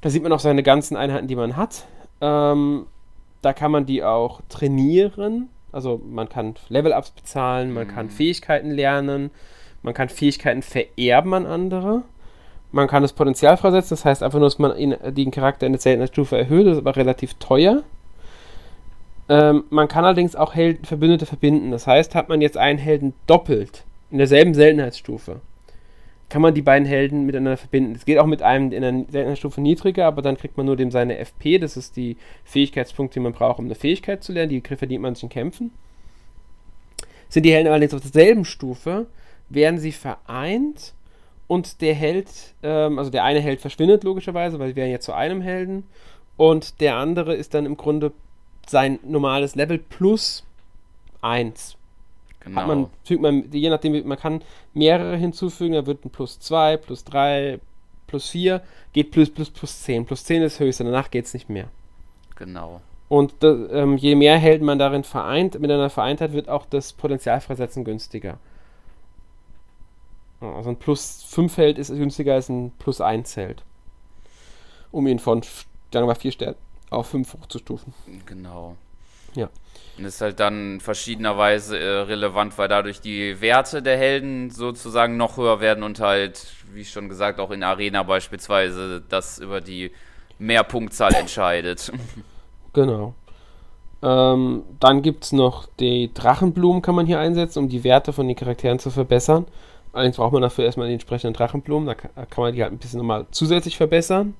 Da sieht man auch seine ganzen Einheiten, die man hat. Ähm, da kann man die auch trainieren. Also man kann Level-Ups bezahlen, man mhm. kann Fähigkeiten lernen, man kann Fähigkeiten vererben an andere. Man kann das Potenzial freisetzen, das heißt einfach nur, dass man den Charakter in der Seltenheitsstufe erhöht, das ist aber relativ teuer. Ähm, man kann allerdings auch Helden, Verbündete verbinden. Das heißt, hat man jetzt einen Helden doppelt in derselben Seltenheitsstufe, kann man die beiden Helden miteinander verbinden. Das geht auch mit einem in der Seltenheitsstufe niedriger, aber dann kriegt man nur dem seine FP. Das ist die Fähigkeitspunkt, die man braucht, um eine Fähigkeit zu lernen. Die verdient man sich in Kämpfen. Sind die Helden allerdings auf derselben Stufe, werden sie vereint und der Held, ähm, also der eine Held verschwindet logischerweise, weil sie wären jetzt zu einem Helden und der andere ist dann im Grunde sein normales Level plus 1. Genau. Hat man, fügt man, je nachdem, man kann mehrere hinzufügen, da wird ein plus 2, plus 3, plus 4, geht plus, plus, plus 10. Plus 10 ist höchste, danach geht es nicht mehr. Genau. Und das, ähm, je mehr Helden man darin vereint, miteinander vereint hat, wird auch das Potenzial freisetzen günstiger. Also ein plus 5 Held ist günstiger als ein plus 1 Held. Um ihn von, sagen wir mal, 4 Sternen auf 5 hochzustufen. Genau. Ja. Und ist halt dann verschiedenerweise äh, relevant, weil dadurch die Werte der Helden sozusagen noch höher werden und halt, wie schon gesagt, auch in Arena beispielsweise das über die Mehrpunktzahl entscheidet. Genau. Ähm, dann gibt es noch die Drachenblumen, kann man hier einsetzen, um die Werte von den Charakteren zu verbessern. Allerdings braucht man dafür erstmal die entsprechenden Drachenblumen, da kann, da kann man die halt ein bisschen nochmal zusätzlich verbessern.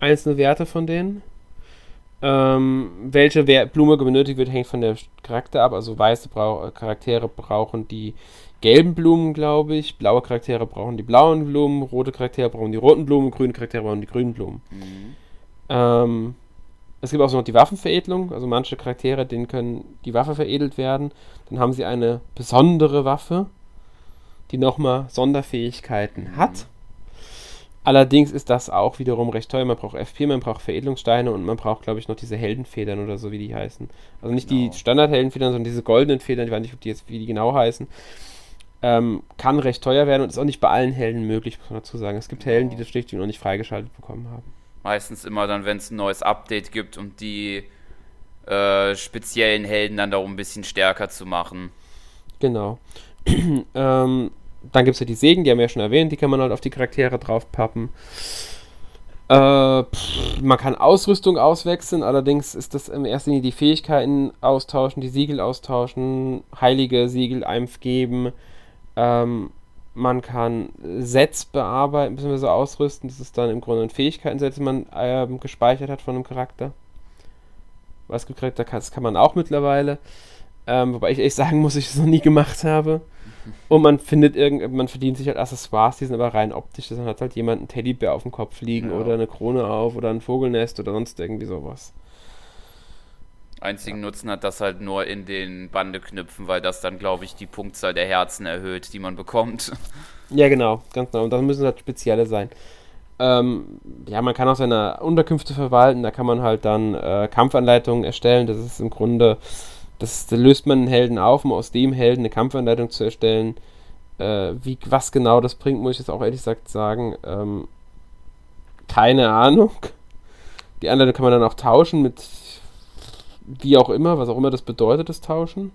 Einzelne Werte von denen. Ähm, welche Blume benötigt wird, hängt von der Charakter ab. Also weiße Brau Charaktere brauchen die gelben Blumen, glaube ich. Blaue Charaktere brauchen die blauen Blumen. Rote Charaktere brauchen die roten Blumen. Grüne Charaktere brauchen die grünen Blumen. Mhm. Ähm, es gibt auch noch die Waffenveredelung. Also manche Charaktere, denen können die Waffe veredelt werden. Dann haben sie eine besondere Waffe, die nochmal Sonderfähigkeiten mhm. hat. Allerdings ist das auch wiederum recht teuer. Man braucht FP, man braucht Veredelungssteine und man braucht, glaube ich, noch diese Heldenfedern oder so, wie die heißen. Also nicht genau. die Standard-Heldenfedern, sondern diese goldenen Federn, ich weiß nicht, ob die jetzt, wie die genau heißen. Ähm, kann recht teuer werden und ist auch nicht bei allen Helden möglich, muss man dazu sagen. Es gibt. Helden, die das schlicht noch nicht freigeschaltet bekommen haben. Meistens immer dann, wenn es ein neues Update gibt, um die äh, speziellen Helden dann darum ein bisschen stärker zu machen. Genau. ähm, dann gibt es ja die Segen, die haben wir ja schon erwähnt, die kann man halt auf die Charaktere draufpappen. Äh, pff, man kann Ausrüstung auswechseln, allerdings ist das in erster Linie die Fähigkeiten austauschen, die Siegel austauschen, heilige Siegel geben. Ähm, man kann Sets bearbeiten, bzw. ausrüsten. Das ist dann im Grunde ein Fähigkeitenset, die man äh, gespeichert hat von einem Charakter. Was Charakter, das kann man auch mittlerweile. Ähm, wobei ich echt sagen muss, ich das noch nie gemacht habe. Und man findet irgend, man verdient sich halt Accessoires, die sind aber rein optisch. Dann hat halt jemand einen Teddybär auf dem Kopf liegen ja. oder eine Krone auf oder ein Vogelnest oder sonst irgendwie sowas. Einzigen ja. Nutzen hat das halt nur in den Bandeknüpfen, weil das dann, glaube ich, die Punktzahl der Herzen erhöht, die man bekommt. Ja, genau, ganz genau. Und das müssen halt spezielle sein. Ähm, ja, man kann auch seine Unterkünfte verwalten, da kann man halt dann äh, Kampfanleitungen erstellen. Das ist im Grunde das, da löst man einen Helden auf, um aus dem Helden eine Kampfanleitung zu erstellen. Äh, wie, was genau das bringt, muss ich jetzt auch ehrlich gesagt sagen. Ähm, keine Ahnung. Die Anleitung kann man dann auch tauschen mit wie auch immer, was auch immer das bedeutet, das Tauschen.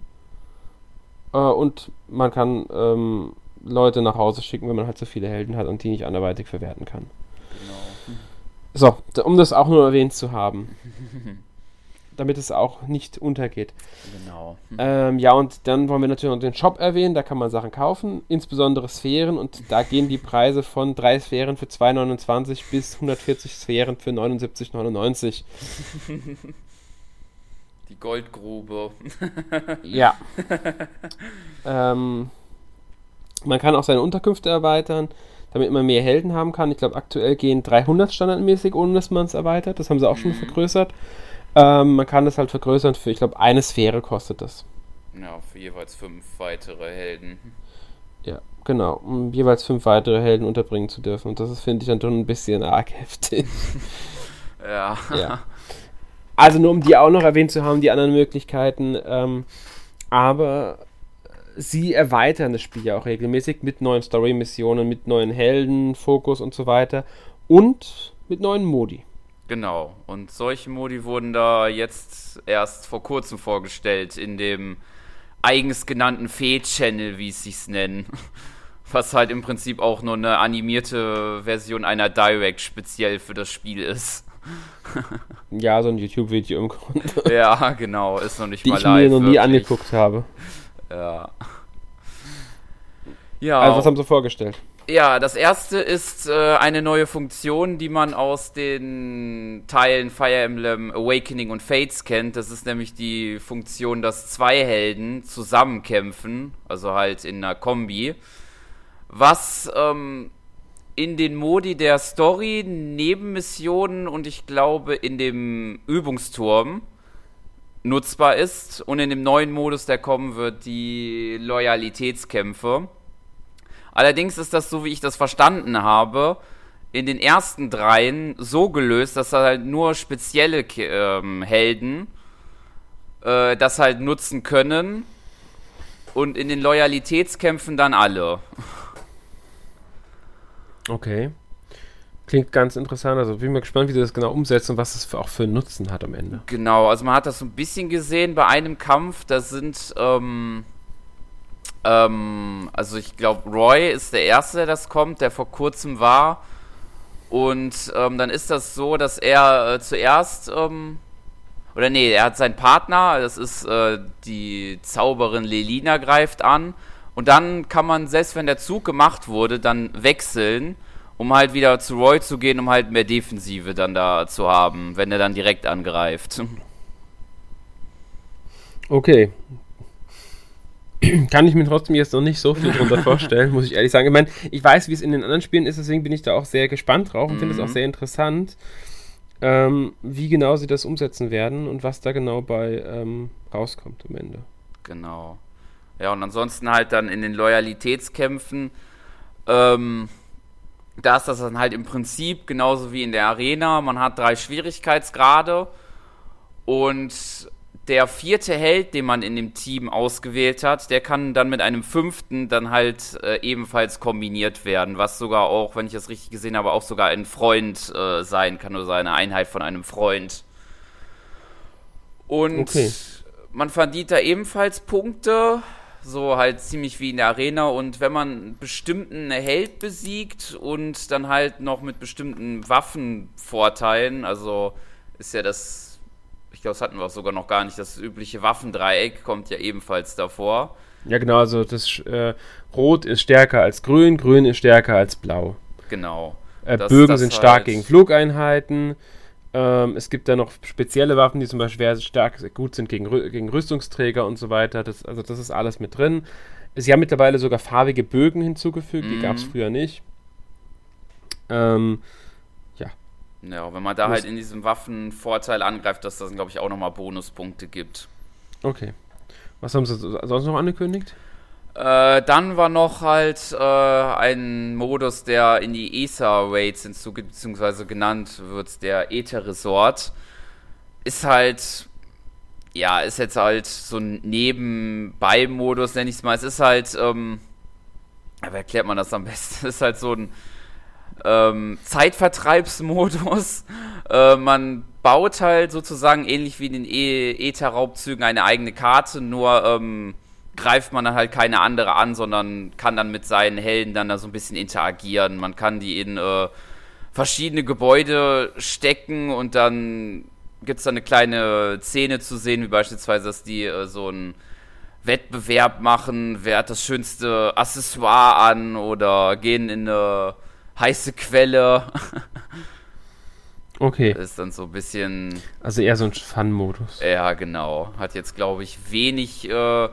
Äh, und man kann ähm, Leute nach Hause schicken, wenn man halt so viele Helden hat und die nicht anderweitig verwerten kann. Genau. So, um das auch nur erwähnt zu haben. damit es auch nicht untergeht. Genau. Hm. Ähm, ja, und dann wollen wir natürlich noch den Shop erwähnen, da kann man Sachen kaufen, insbesondere Sphären und da gehen die Preise von drei Sphären für 2,29 bis 140 Sphären für 79,99. Die Goldgrube. ja. ähm, man kann auch seine Unterkünfte erweitern, damit man mehr Helden haben kann. Ich glaube, aktuell gehen 300 standardmäßig, ohne dass man es erweitert. Das haben sie auch schon mhm. vergrößert. Ähm, man kann das halt vergrößern für, ich glaube, eine Sphäre kostet das. Ja, für jeweils fünf weitere Helden. Ja, genau, um jeweils fünf weitere Helden unterbringen zu dürfen. Und das finde ich dann schon ein bisschen arg heftig. ja. ja. Also nur um die auch noch erwähnt zu haben, die anderen Möglichkeiten. Ähm, aber sie erweitern das Spiel ja auch regelmäßig mit neuen Story-Missionen, mit neuen Helden, Fokus und so weiter. Und mit neuen Modi. Genau. Und solche Modi wurden da jetzt erst vor kurzem vorgestellt in dem eigens genannten Fee-Channel, wie es sich nennen. Was halt im Prinzip auch nur eine animierte Version einer Direct speziell für das Spiel ist. ja, so ein YouTube-Video im Grunde. Ja, genau, ist noch nicht Die mal live. Die ich mir noch nie wirklich. angeguckt habe. Ja. Ja. Also, was haben sie vorgestellt? Ja, das erste ist äh, eine neue Funktion, die man aus den Teilen Fire Emblem Awakening und Fates kennt. Das ist nämlich die Funktion, dass zwei Helden zusammenkämpfen, also halt in einer Kombi. Was ähm, in den Modi der Story, Nebenmissionen und ich glaube in dem Übungsturm nutzbar ist. Und in dem neuen Modus, der kommen wird, die Loyalitätskämpfe. Allerdings ist das, so wie ich das verstanden habe, in den ersten dreien so gelöst, dass halt nur spezielle ähm, Helden äh, das halt nutzen können. Und in den Loyalitätskämpfen dann alle. Okay. Klingt ganz interessant. Also bin mal gespannt, wie sie das genau umsetzen und was es für, auch für einen Nutzen hat am Ende. Genau, also man hat das so ein bisschen gesehen bei einem Kampf. Da sind ähm, ähm, also ich glaube, Roy ist der Erste, der das kommt, der vor kurzem war. Und ähm, dann ist das so, dass er äh, zuerst, ähm, oder nee, er hat seinen Partner, das ist äh, die Zauberin Lelina, greift an. Und dann kann man, selbst wenn der Zug gemacht wurde, dann wechseln. um halt wieder zu Roy zu gehen, um halt mehr Defensive dann da zu haben, wenn er dann direkt angreift. Okay. Kann ich mir trotzdem jetzt noch nicht so viel drunter vorstellen, muss ich ehrlich sagen. Ich meine, ich weiß, wie es in den anderen Spielen ist, deswegen bin ich da auch sehr gespannt drauf und finde es auch mhm. sehr interessant, ähm, wie genau sie das umsetzen werden und was da genau bei ähm, rauskommt am Ende. Genau. Ja, und ansonsten halt dann in den Loyalitätskämpfen, ähm, da ist das dann halt im Prinzip genauso wie in der Arena. Man hat drei Schwierigkeitsgrade und der vierte Held, den man in dem Team ausgewählt hat, der kann dann mit einem fünften dann halt äh, ebenfalls kombiniert werden, was sogar auch, wenn ich das richtig gesehen habe, auch sogar ein Freund äh, sein kann oder eine Einheit von einem Freund. Und okay. man verdient da ebenfalls Punkte so halt ziemlich wie in der Arena. Und wenn man einen bestimmten Held besiegt und dann halt noch mit bestimmten Waffenvorteilen, also ist ja das, ich glaube, das hatten wir auch sogar noch gar nicht, das übliche Waffendreieck kommt ja ebenfalls davor. Ja, genau, also das äh, Rot ist stärker als Grün, Grün ist stärker als Blau. Genau. Äh, Bögen das sind stark halt gegen Flugeinheiten. Ähm, es gibt da noch spezielle Waffen, die zum Beispiel sehr stark sehr gut sind gegen, gegen Rüstungsträger und so weiter. Das, also das ist alles mit drin. Sie haben mittlerweile sogar farbige Bögen hinzugefügt, mhm. die gab es früher nicht. Ähm, ja. Wenn man da halt in diesem Waffenvorteil angreift, dass das, glaube ich, auch nochmal Bonuspunkte gibt. Okay. Was haben sie sonst noch angekündigt? Äh, dann war noch halt äh, ein Modus, der in die ESA-Raids hinzugeht, beziehungsweise genannt wird der Ether-Resort. Ist halt, ja, ist jetzt halt so ein Nebenbei-Modus, nenne ich es mal. Es ist halt, ähm, wie erklärt man das am besten? Es ist halt so ein ähm, Zeitvertreibsmodus. Äh, man baut halt sozusagen ähnlich wie in den e Ether-Raubzügen eine eigene Karte, nur ähm, greift man dann halt keine andere an, sondern kann dann mit seinen Helden dann da so ein bisschen interagieren. Man kann die in äh, verschiedene Gebäude stecken und dann gibt es da eine kleine Szene zu sehen, wie beispielsweise, dass die äh, so einen Wettbewerb machen, wer hat das schönste Accessoire an oder gehen in eine heiße Quelle. Okay. Das ist dann so ein bisschen. Also eher so ein Fun-Modus. Ja, genau. Hat jetzt, glaube ich, wenig äh,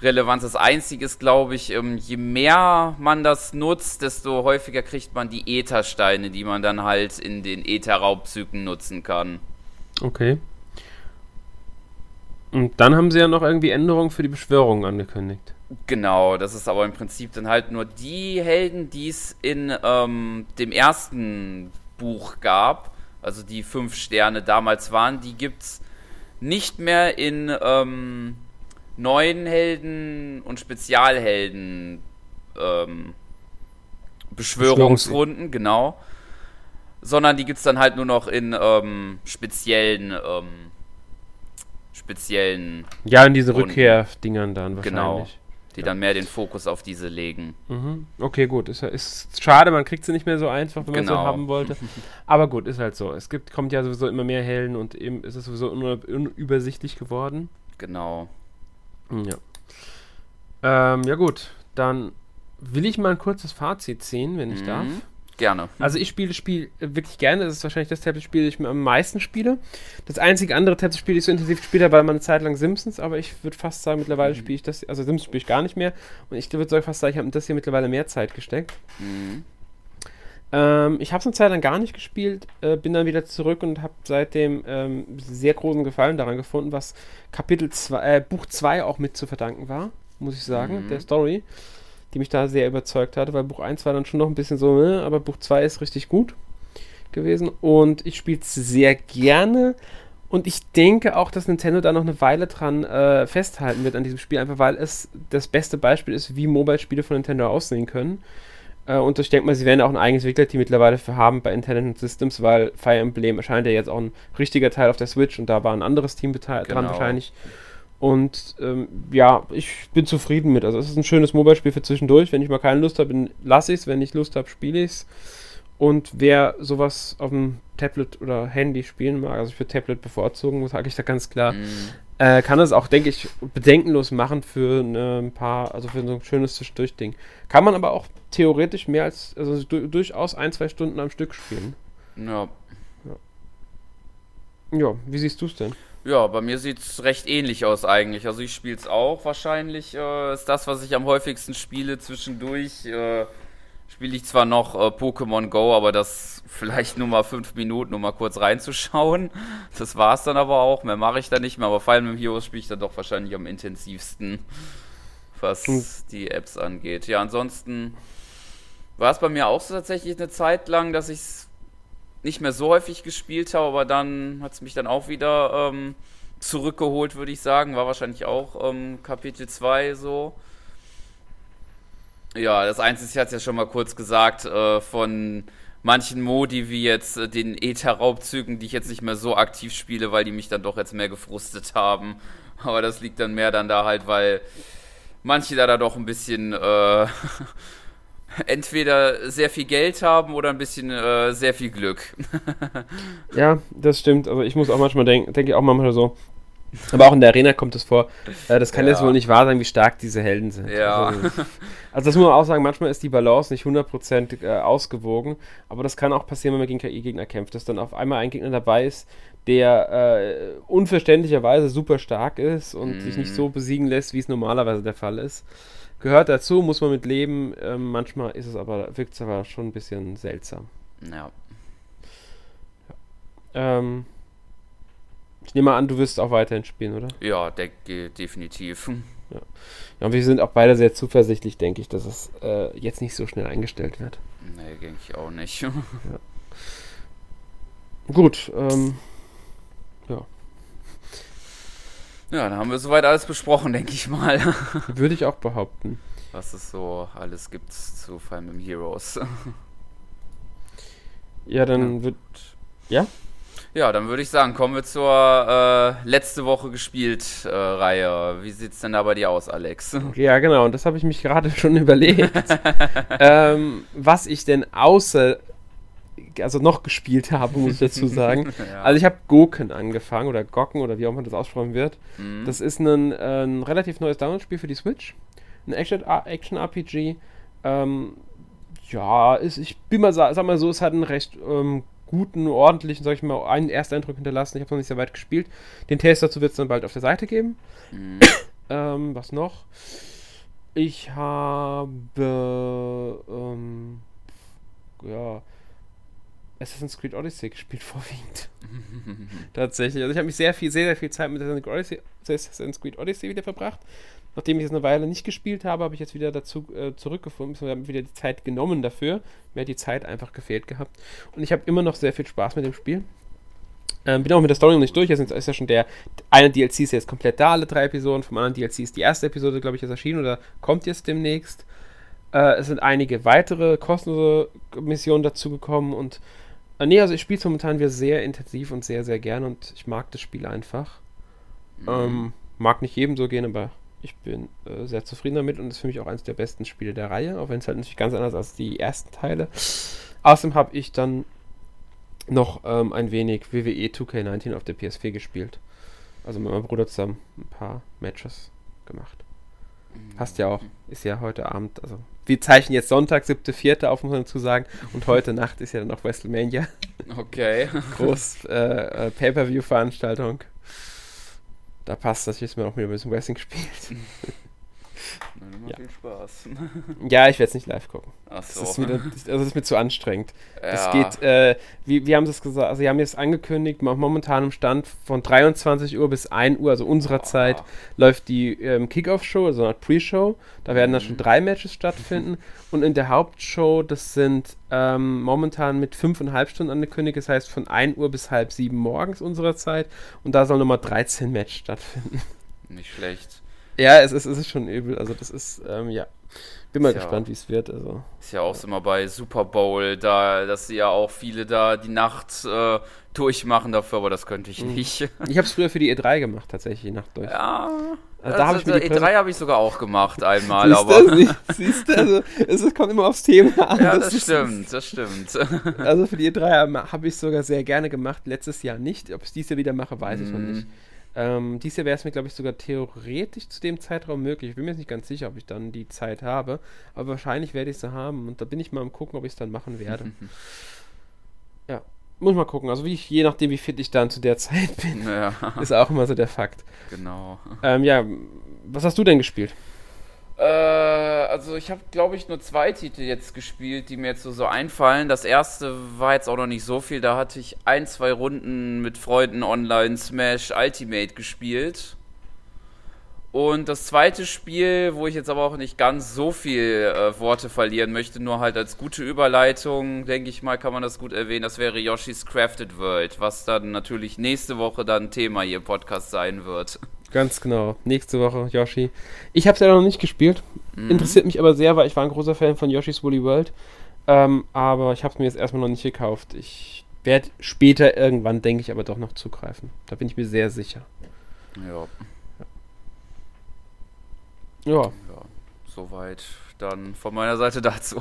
Relevanz. Das Einzige ist, glaube ich, ähm, je mehr man das nutzt, desto häufiger kriegt man die Äthersteine, die man dann halt in den Äther-Raubzügen nutzen kann. Okay. Und dann haben sie ja noch irgendwie Änderungen für die Beschwörung angekündigt. Genau, das ist aber im Prinzip dann halt nur die Helden, die es in ähm, dem ersten Buch gab, also die fünf Sterne damals waren, die gibt es nicht mehr in ähm, neuen Helden und Spezialhelden ähm, Beschwörungsrunden, genau. Sondern die gibt es dann halt nur noch in ähm, speziellen, ähm, speziellen. Ja, in diese Rückkehr-Dingern dann wahrscheinlich. Genau. Die ja. dann mehr den Fokus auf diese legen. Mhm. Okay, gut. Ist, ist schade, man kriegt sie nicht mehr so einfach, wenn genau. man sie haben wollte. Aber gut, ist halt so. Es gibt, kommt ja sowieso immer mehr Helden und eben ist es sowieso unübersichtlich geworden. Genau. Ja. Ähm, ja gut, dann will ich mal ein kurzes Fazit ziehen, wenn ich mhm. darf. Gerne. Also ich spiele das Spiel wirklich gerne. Das ist wahrscheinlich das Tablet-Spiel, das ich am meisten spiele. Das einzige andere Tablet-Spiel, das ich so intensiv gespielt habe, war mal eine Zeit lang Simpsons, aber ich würde fast sagen, mittlerweile mhm. spiele ich das, also Simpsons spiele ich gar nicht mehr. Und ich würde fast sagen, ich habe das hier mittlerweile mehr Zeit gesteckt. Mhm. Ähm, ich habe es eine Zeit lang gar nicht gespielt, äh, bin dann wieder zurück und habe seitdem ähm, sehr großen Gefallen daran gefunden, was Kapitel 2, äh, Buch 2 auch mit zu verdanken war, muss ich sagen, mhm. der Story, die mich da sehr überzeugt hatte, weil Buch 1 war dann schon noch ein bisschen so, ne, aber Buch 2 ist richtig gut gewesen und ich spiele es sehr gerne. Und ich denke auch, dass Nintendo da noch eine Weile dran äh, festhalten wird an diesem Spiel, einfach weil es das beste Beispiel ist, wie Mobile-Spiele von Nintendo aussehen können. Äh, und ich denke mal, sie werden auch ein eigenes Entwicklerteam mittlerweile für haben bei Intelligent Systems, weil Fire Emblem erscheint ja jetzt auch ein richtiger Teil auf der Switch und da war ein anderes Team genau. dran wahrscheinlich. Und ähm, ja, ich bin zufrieden mit. Also es ist ein schönes Mobile-Spiel für zwischendurch. Wenn ich mal keine Lust habe, lasse ich es. Wenn ich Lust habe, spiele ich es. Und wer sowas auf dem Tablet oder Handy spielen mag, also für Tablet bevorzugen, sage ich da ganz klar, mm. äh, kann es auch, denke ich, bedenkenlos machen für ein paar, also für so ein schönes Zwischendurch-Ding. Kann man aber auch theoretisch mehr als, also du, durchaus ein, zwei Stunden am Stück spielen. Ja. Ja, ja wie siehst du es denn? Ja, bei mir sieht es recht ähnlich aus eigentlich. Also ich spiele es auch wahrscheinlich. Äh, ist das, was ich am häufigsten spiele zwischendurch. Äh, spiele ich zwar noch äh, Pokémon Go, aber das vielleicht nur mal fünf Minuten, um mal kurz reinzuschauen. Das war es dann aber auch. Mehr mache ich da nicht mehr. Aber Fire Emblem Heroes spiele ich dann doch wahrscheinlich am intensivsten, was hm. die Apps angeht. Ja, ansonsten war es bei mir auch so tatsächlich eine Zeit lang, dass ich es nicht mehr so häufig gespielt habe, aber dann hat es mich dann auch wieder ähm, zurückgeholt, würde ich sagen. War wahrscheinlich auch ähm, Kapitel 2 so. Ja, das Einzige, ich hatte es ja schon mal kurz gesagt, äh, von manchen Modi wie jetzt äh, den Ether-Raubzügen, die ich jetzt nicht mehr so aktiv spiele, weil die mich dann doch jetzt mehr gefrustet haben. Aber das liegt dann mehr dann da halt, weil manche da, da doch ein bisschen äh, entweder sehr viel Geld haben oder ein bisschen äh, sehr viel Glück. ja, das stimmt. Also ich muss auch manchmal denken, denke ich auch manchmal so, aber auch in der Arena kommt es vor. Äh, das kann ja. jetzt wohl nicht wahr sein, wie stark diese Helden sind. Ja. Also, also, das muss man auch sagen, manchmal ist die Balance nicht 100% äh, ausgewogen. Aber das kann auch passieren, wenn man gegen KI-Gegner kämpft, dass dann auf einmal ein Gegner dabei ist, der äh, unverständlicherweise super stark ist und mm. sich nicht so besiegen lässt, wie es normalerweise der Fall ist. Gehört dazu, muss man mit leben. Ähm, manchmal ist es aber, wirkt es aber schon ein bisschen seltsam. Ja. Ähm, ich nehme an, du wirst auch weiterhin spielen, oder? Ja, de definitiv. Ja. ja, und wir sind auch beide sehr zuversichtlich, denke ich, dass es äh, jetzt nicht so schnell eingestellt wird. Nee, denke ich auch nicht. ja. Gut, ähm, ja. Ja, dann haben wir soweit alles besprochen, denke ich mal. Würde ich auch behaupten. Was es so alles gibt zu Fire Emblem Heroes. Ja, dann ja. wird. Ja? Ja, dann würde ich sagen, kommen wir zur äh, letzte Woche gespielt äh, Reihe. Wie sieht's denn da bei dir aus, Alex? Ja, genau, und das habe ich mich gerade schon überlegt. ähm, was ich denn außer also noch gespielt habe, muss ich dazu sagen. ja. Also ich habe Goken angefangen oder Gocken oder wie auch immer das aussprechen wird. Mhm. Das ist ein, äh, ein relativ neues Download-Spiel für die Switch. Ein Action-RPG. Ähm, ja, ist, ich bin mal, sag mal so, es hat ein recht ähm, guten, ordentlichen, sag ich mal, einen Ersteindruck hinterlassen. Ich habe noch nicht sehr weit gespielt. Den Test dazu wird es dann bald auf der Seite geben. Mhm. ähm, was noch? Ich habe ähm, ja Assassin's Creed Odyssey gespielt vorwiegend. Tatsächlich. Also ich habe mich sehr viel, sehr, sehr viel Zeit mit Assassin's Creed Odyssey wieder verbracht. Nachdem ich es eine Weile nicht gespielt habe, habe ich jetzt wieder dazu äh, zurückgefunden. Wir haben wieder die Zeit genommen dafür. Mir hat die Zeit einfach gefehlt gehabt. Und ich habe immer noch sehr viel Spaß mit dem Spiel. Ähm, bin auch mit der Story noch nicht durch. Jetzt ist ja schon der eine DLC ist jetzt komplett da, alle drei Episoden. Vom anderen DLC ist die erste Episode, glaube ich, jetzt erschienen oder kommt jetzt demnächst. Äh, es sind einige weitere kostenlose Missionen dazugekommen und nee, also ich spiele es momentan wieder sehr intensiv und sehr, sehr gern und ich mag das Spiel einfach. Mhm. Ähm, mag nicht jedem so gehen, aber ich bin äh, sehr zufrieden damit und ist für mich auch eines der besten Spiele der Reihe, auch wenn es halt natürlich ganz anders als die ersten Teile. Außerdem habe ich dann noch ähm, ein wenig WWE 2K19 auf der PS4 gespielt. Also mit meinem Bruder zusammen ein paar Matches gemacht. Passt ja auch. Ist ja heute Abend, also wir zeichnen jetzt Sonntag, 7.4. auf, muss man dazu sagen. Und heute Nacht ist ja dann auch WrestleMania. Okay. Groß äh, äh, Pay-Per-View-Veranstaltung. Da passt das, dass man auch wieder ein bisschen Wrestling spielt. Macht ja. viel Spaß. Ja, ich werde es nicht live gucken. Ach so. Das ist, wieder, also das ist mir zu anstrengend. Es geht, äh, wie, wie haben sie es gesagt, also sie haben jetzt angekündigt, momentan im Stand von 23 Uhr bis 1 Uhr, also unserer oh. Zeit, läuft die ähm, Kickoff-Show, also eine Pre-Show. Da werden mhm. dann schon drei Matches stattfinden. Und in der Hauptshow, das sind ähm, momentan mit 5,5 Stunden angekündigt, das heißt von 1 Uhr bis halb 7 morgens unserer Zeit. Und da soll nochmal 13 Matches stattfinden. Nicht schlecht. Ja, es ist, es ist schon übel. Also das ist, ähm, ja. Bin mal ist gespannt, ja, wie es wird. Also. Ist ja auch so immer bei Super Bowl, da, dass sie ja auch viele da die Nacht äh, durchmachen dafür, aber das könnte ich mhm. nicht. Ich habe es früher für die E3 gemacht, tatsächlich, die Nacht durch. Ja. Also, da also, ich mir E3 habe ich sogar auch gemacht einmal, siehst aber. Du, siehst du, also, es kommt immer aufs Thema an. Ja, das, das stimmt, ist, das stimmt. Also für die E3 habe ich es sogar sehr gerne gemacht, letztes Jahr nicht. Ob ich es dieses Jahr wieder mache, weiß mm. ich noch mhm. nicht. Ähm, dies Jahr wäre es mir, glaube ich, sogar theoretisch zu dem Zeitraum möglich. Ich bin mir jetzt nicht ganz sicher, ob ich dann die Zeit habe, aber wahrscheinlich werde ich sie haben und da bin ich mal am gucken, ob ich es dann machen werde. ja, muss mal gucken. Also wie ich, je nachdem, wie fit ich dann zu der Zeit bin, ja. ist auch immer so der Fakt. Genau. Ähm, ja, was hast du denn gespielt? Äh, also ich habe, glaube ich, nur zwei Titel jetzt gespielt, die mir jetzt so, so einfallen. Das erste war jetzt auch noch nicht so viel. Da hatte ich ein, zwei Runden mit Freunden online Smash Ultimate gespielt. Und das zweite Spiel, wo ich jetzt aber auch nicht ganz so viel äh, Worte verlieren möchte, nur halt als gute Überleitung, denke ich mal, kann man das gut erwähnen, das wäre Yoshi's Crafted World, was dann natürlich nächste Woche dann Thema hier im Podcast sein wird. Ganz genau. Nächste Woche Yoshi. Ich habe es ja noch nicht gespielt. Mhm. Interessiert mich aber sehr, weil ich war ein großer Fan von Yoshi's Woolly World. Ähm, aber ich habe es mir jetzt erstmal noch nicht gekauft. Ich werde später irgendwann, denke ich, aber doch noch zugreifen. Da bin ich mir sehr sicher. Ja. Ja. ja. Soweit dann von meiner Seite dazu.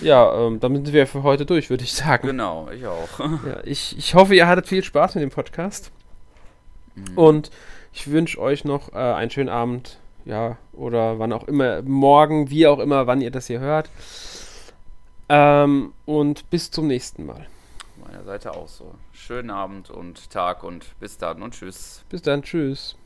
Ja, ähm, damit sind wir für heute durch, würde ich sagen. Genau, ich auch. Ja, ich, ich hoffe, ihr hattet viel Spaß mit dem Podcast. Mhm. Und ich wünsche euch noch äh, einen schönen Abend, ja, oder wann auch immer, morgen, wie auch immer, wann ihr das hier hört. Ähm, und bis zum nächsten Mal. Meiner Seite auch so. Schönen Abend und Tag und bis dann und tschüss. Bis dann, tschüss.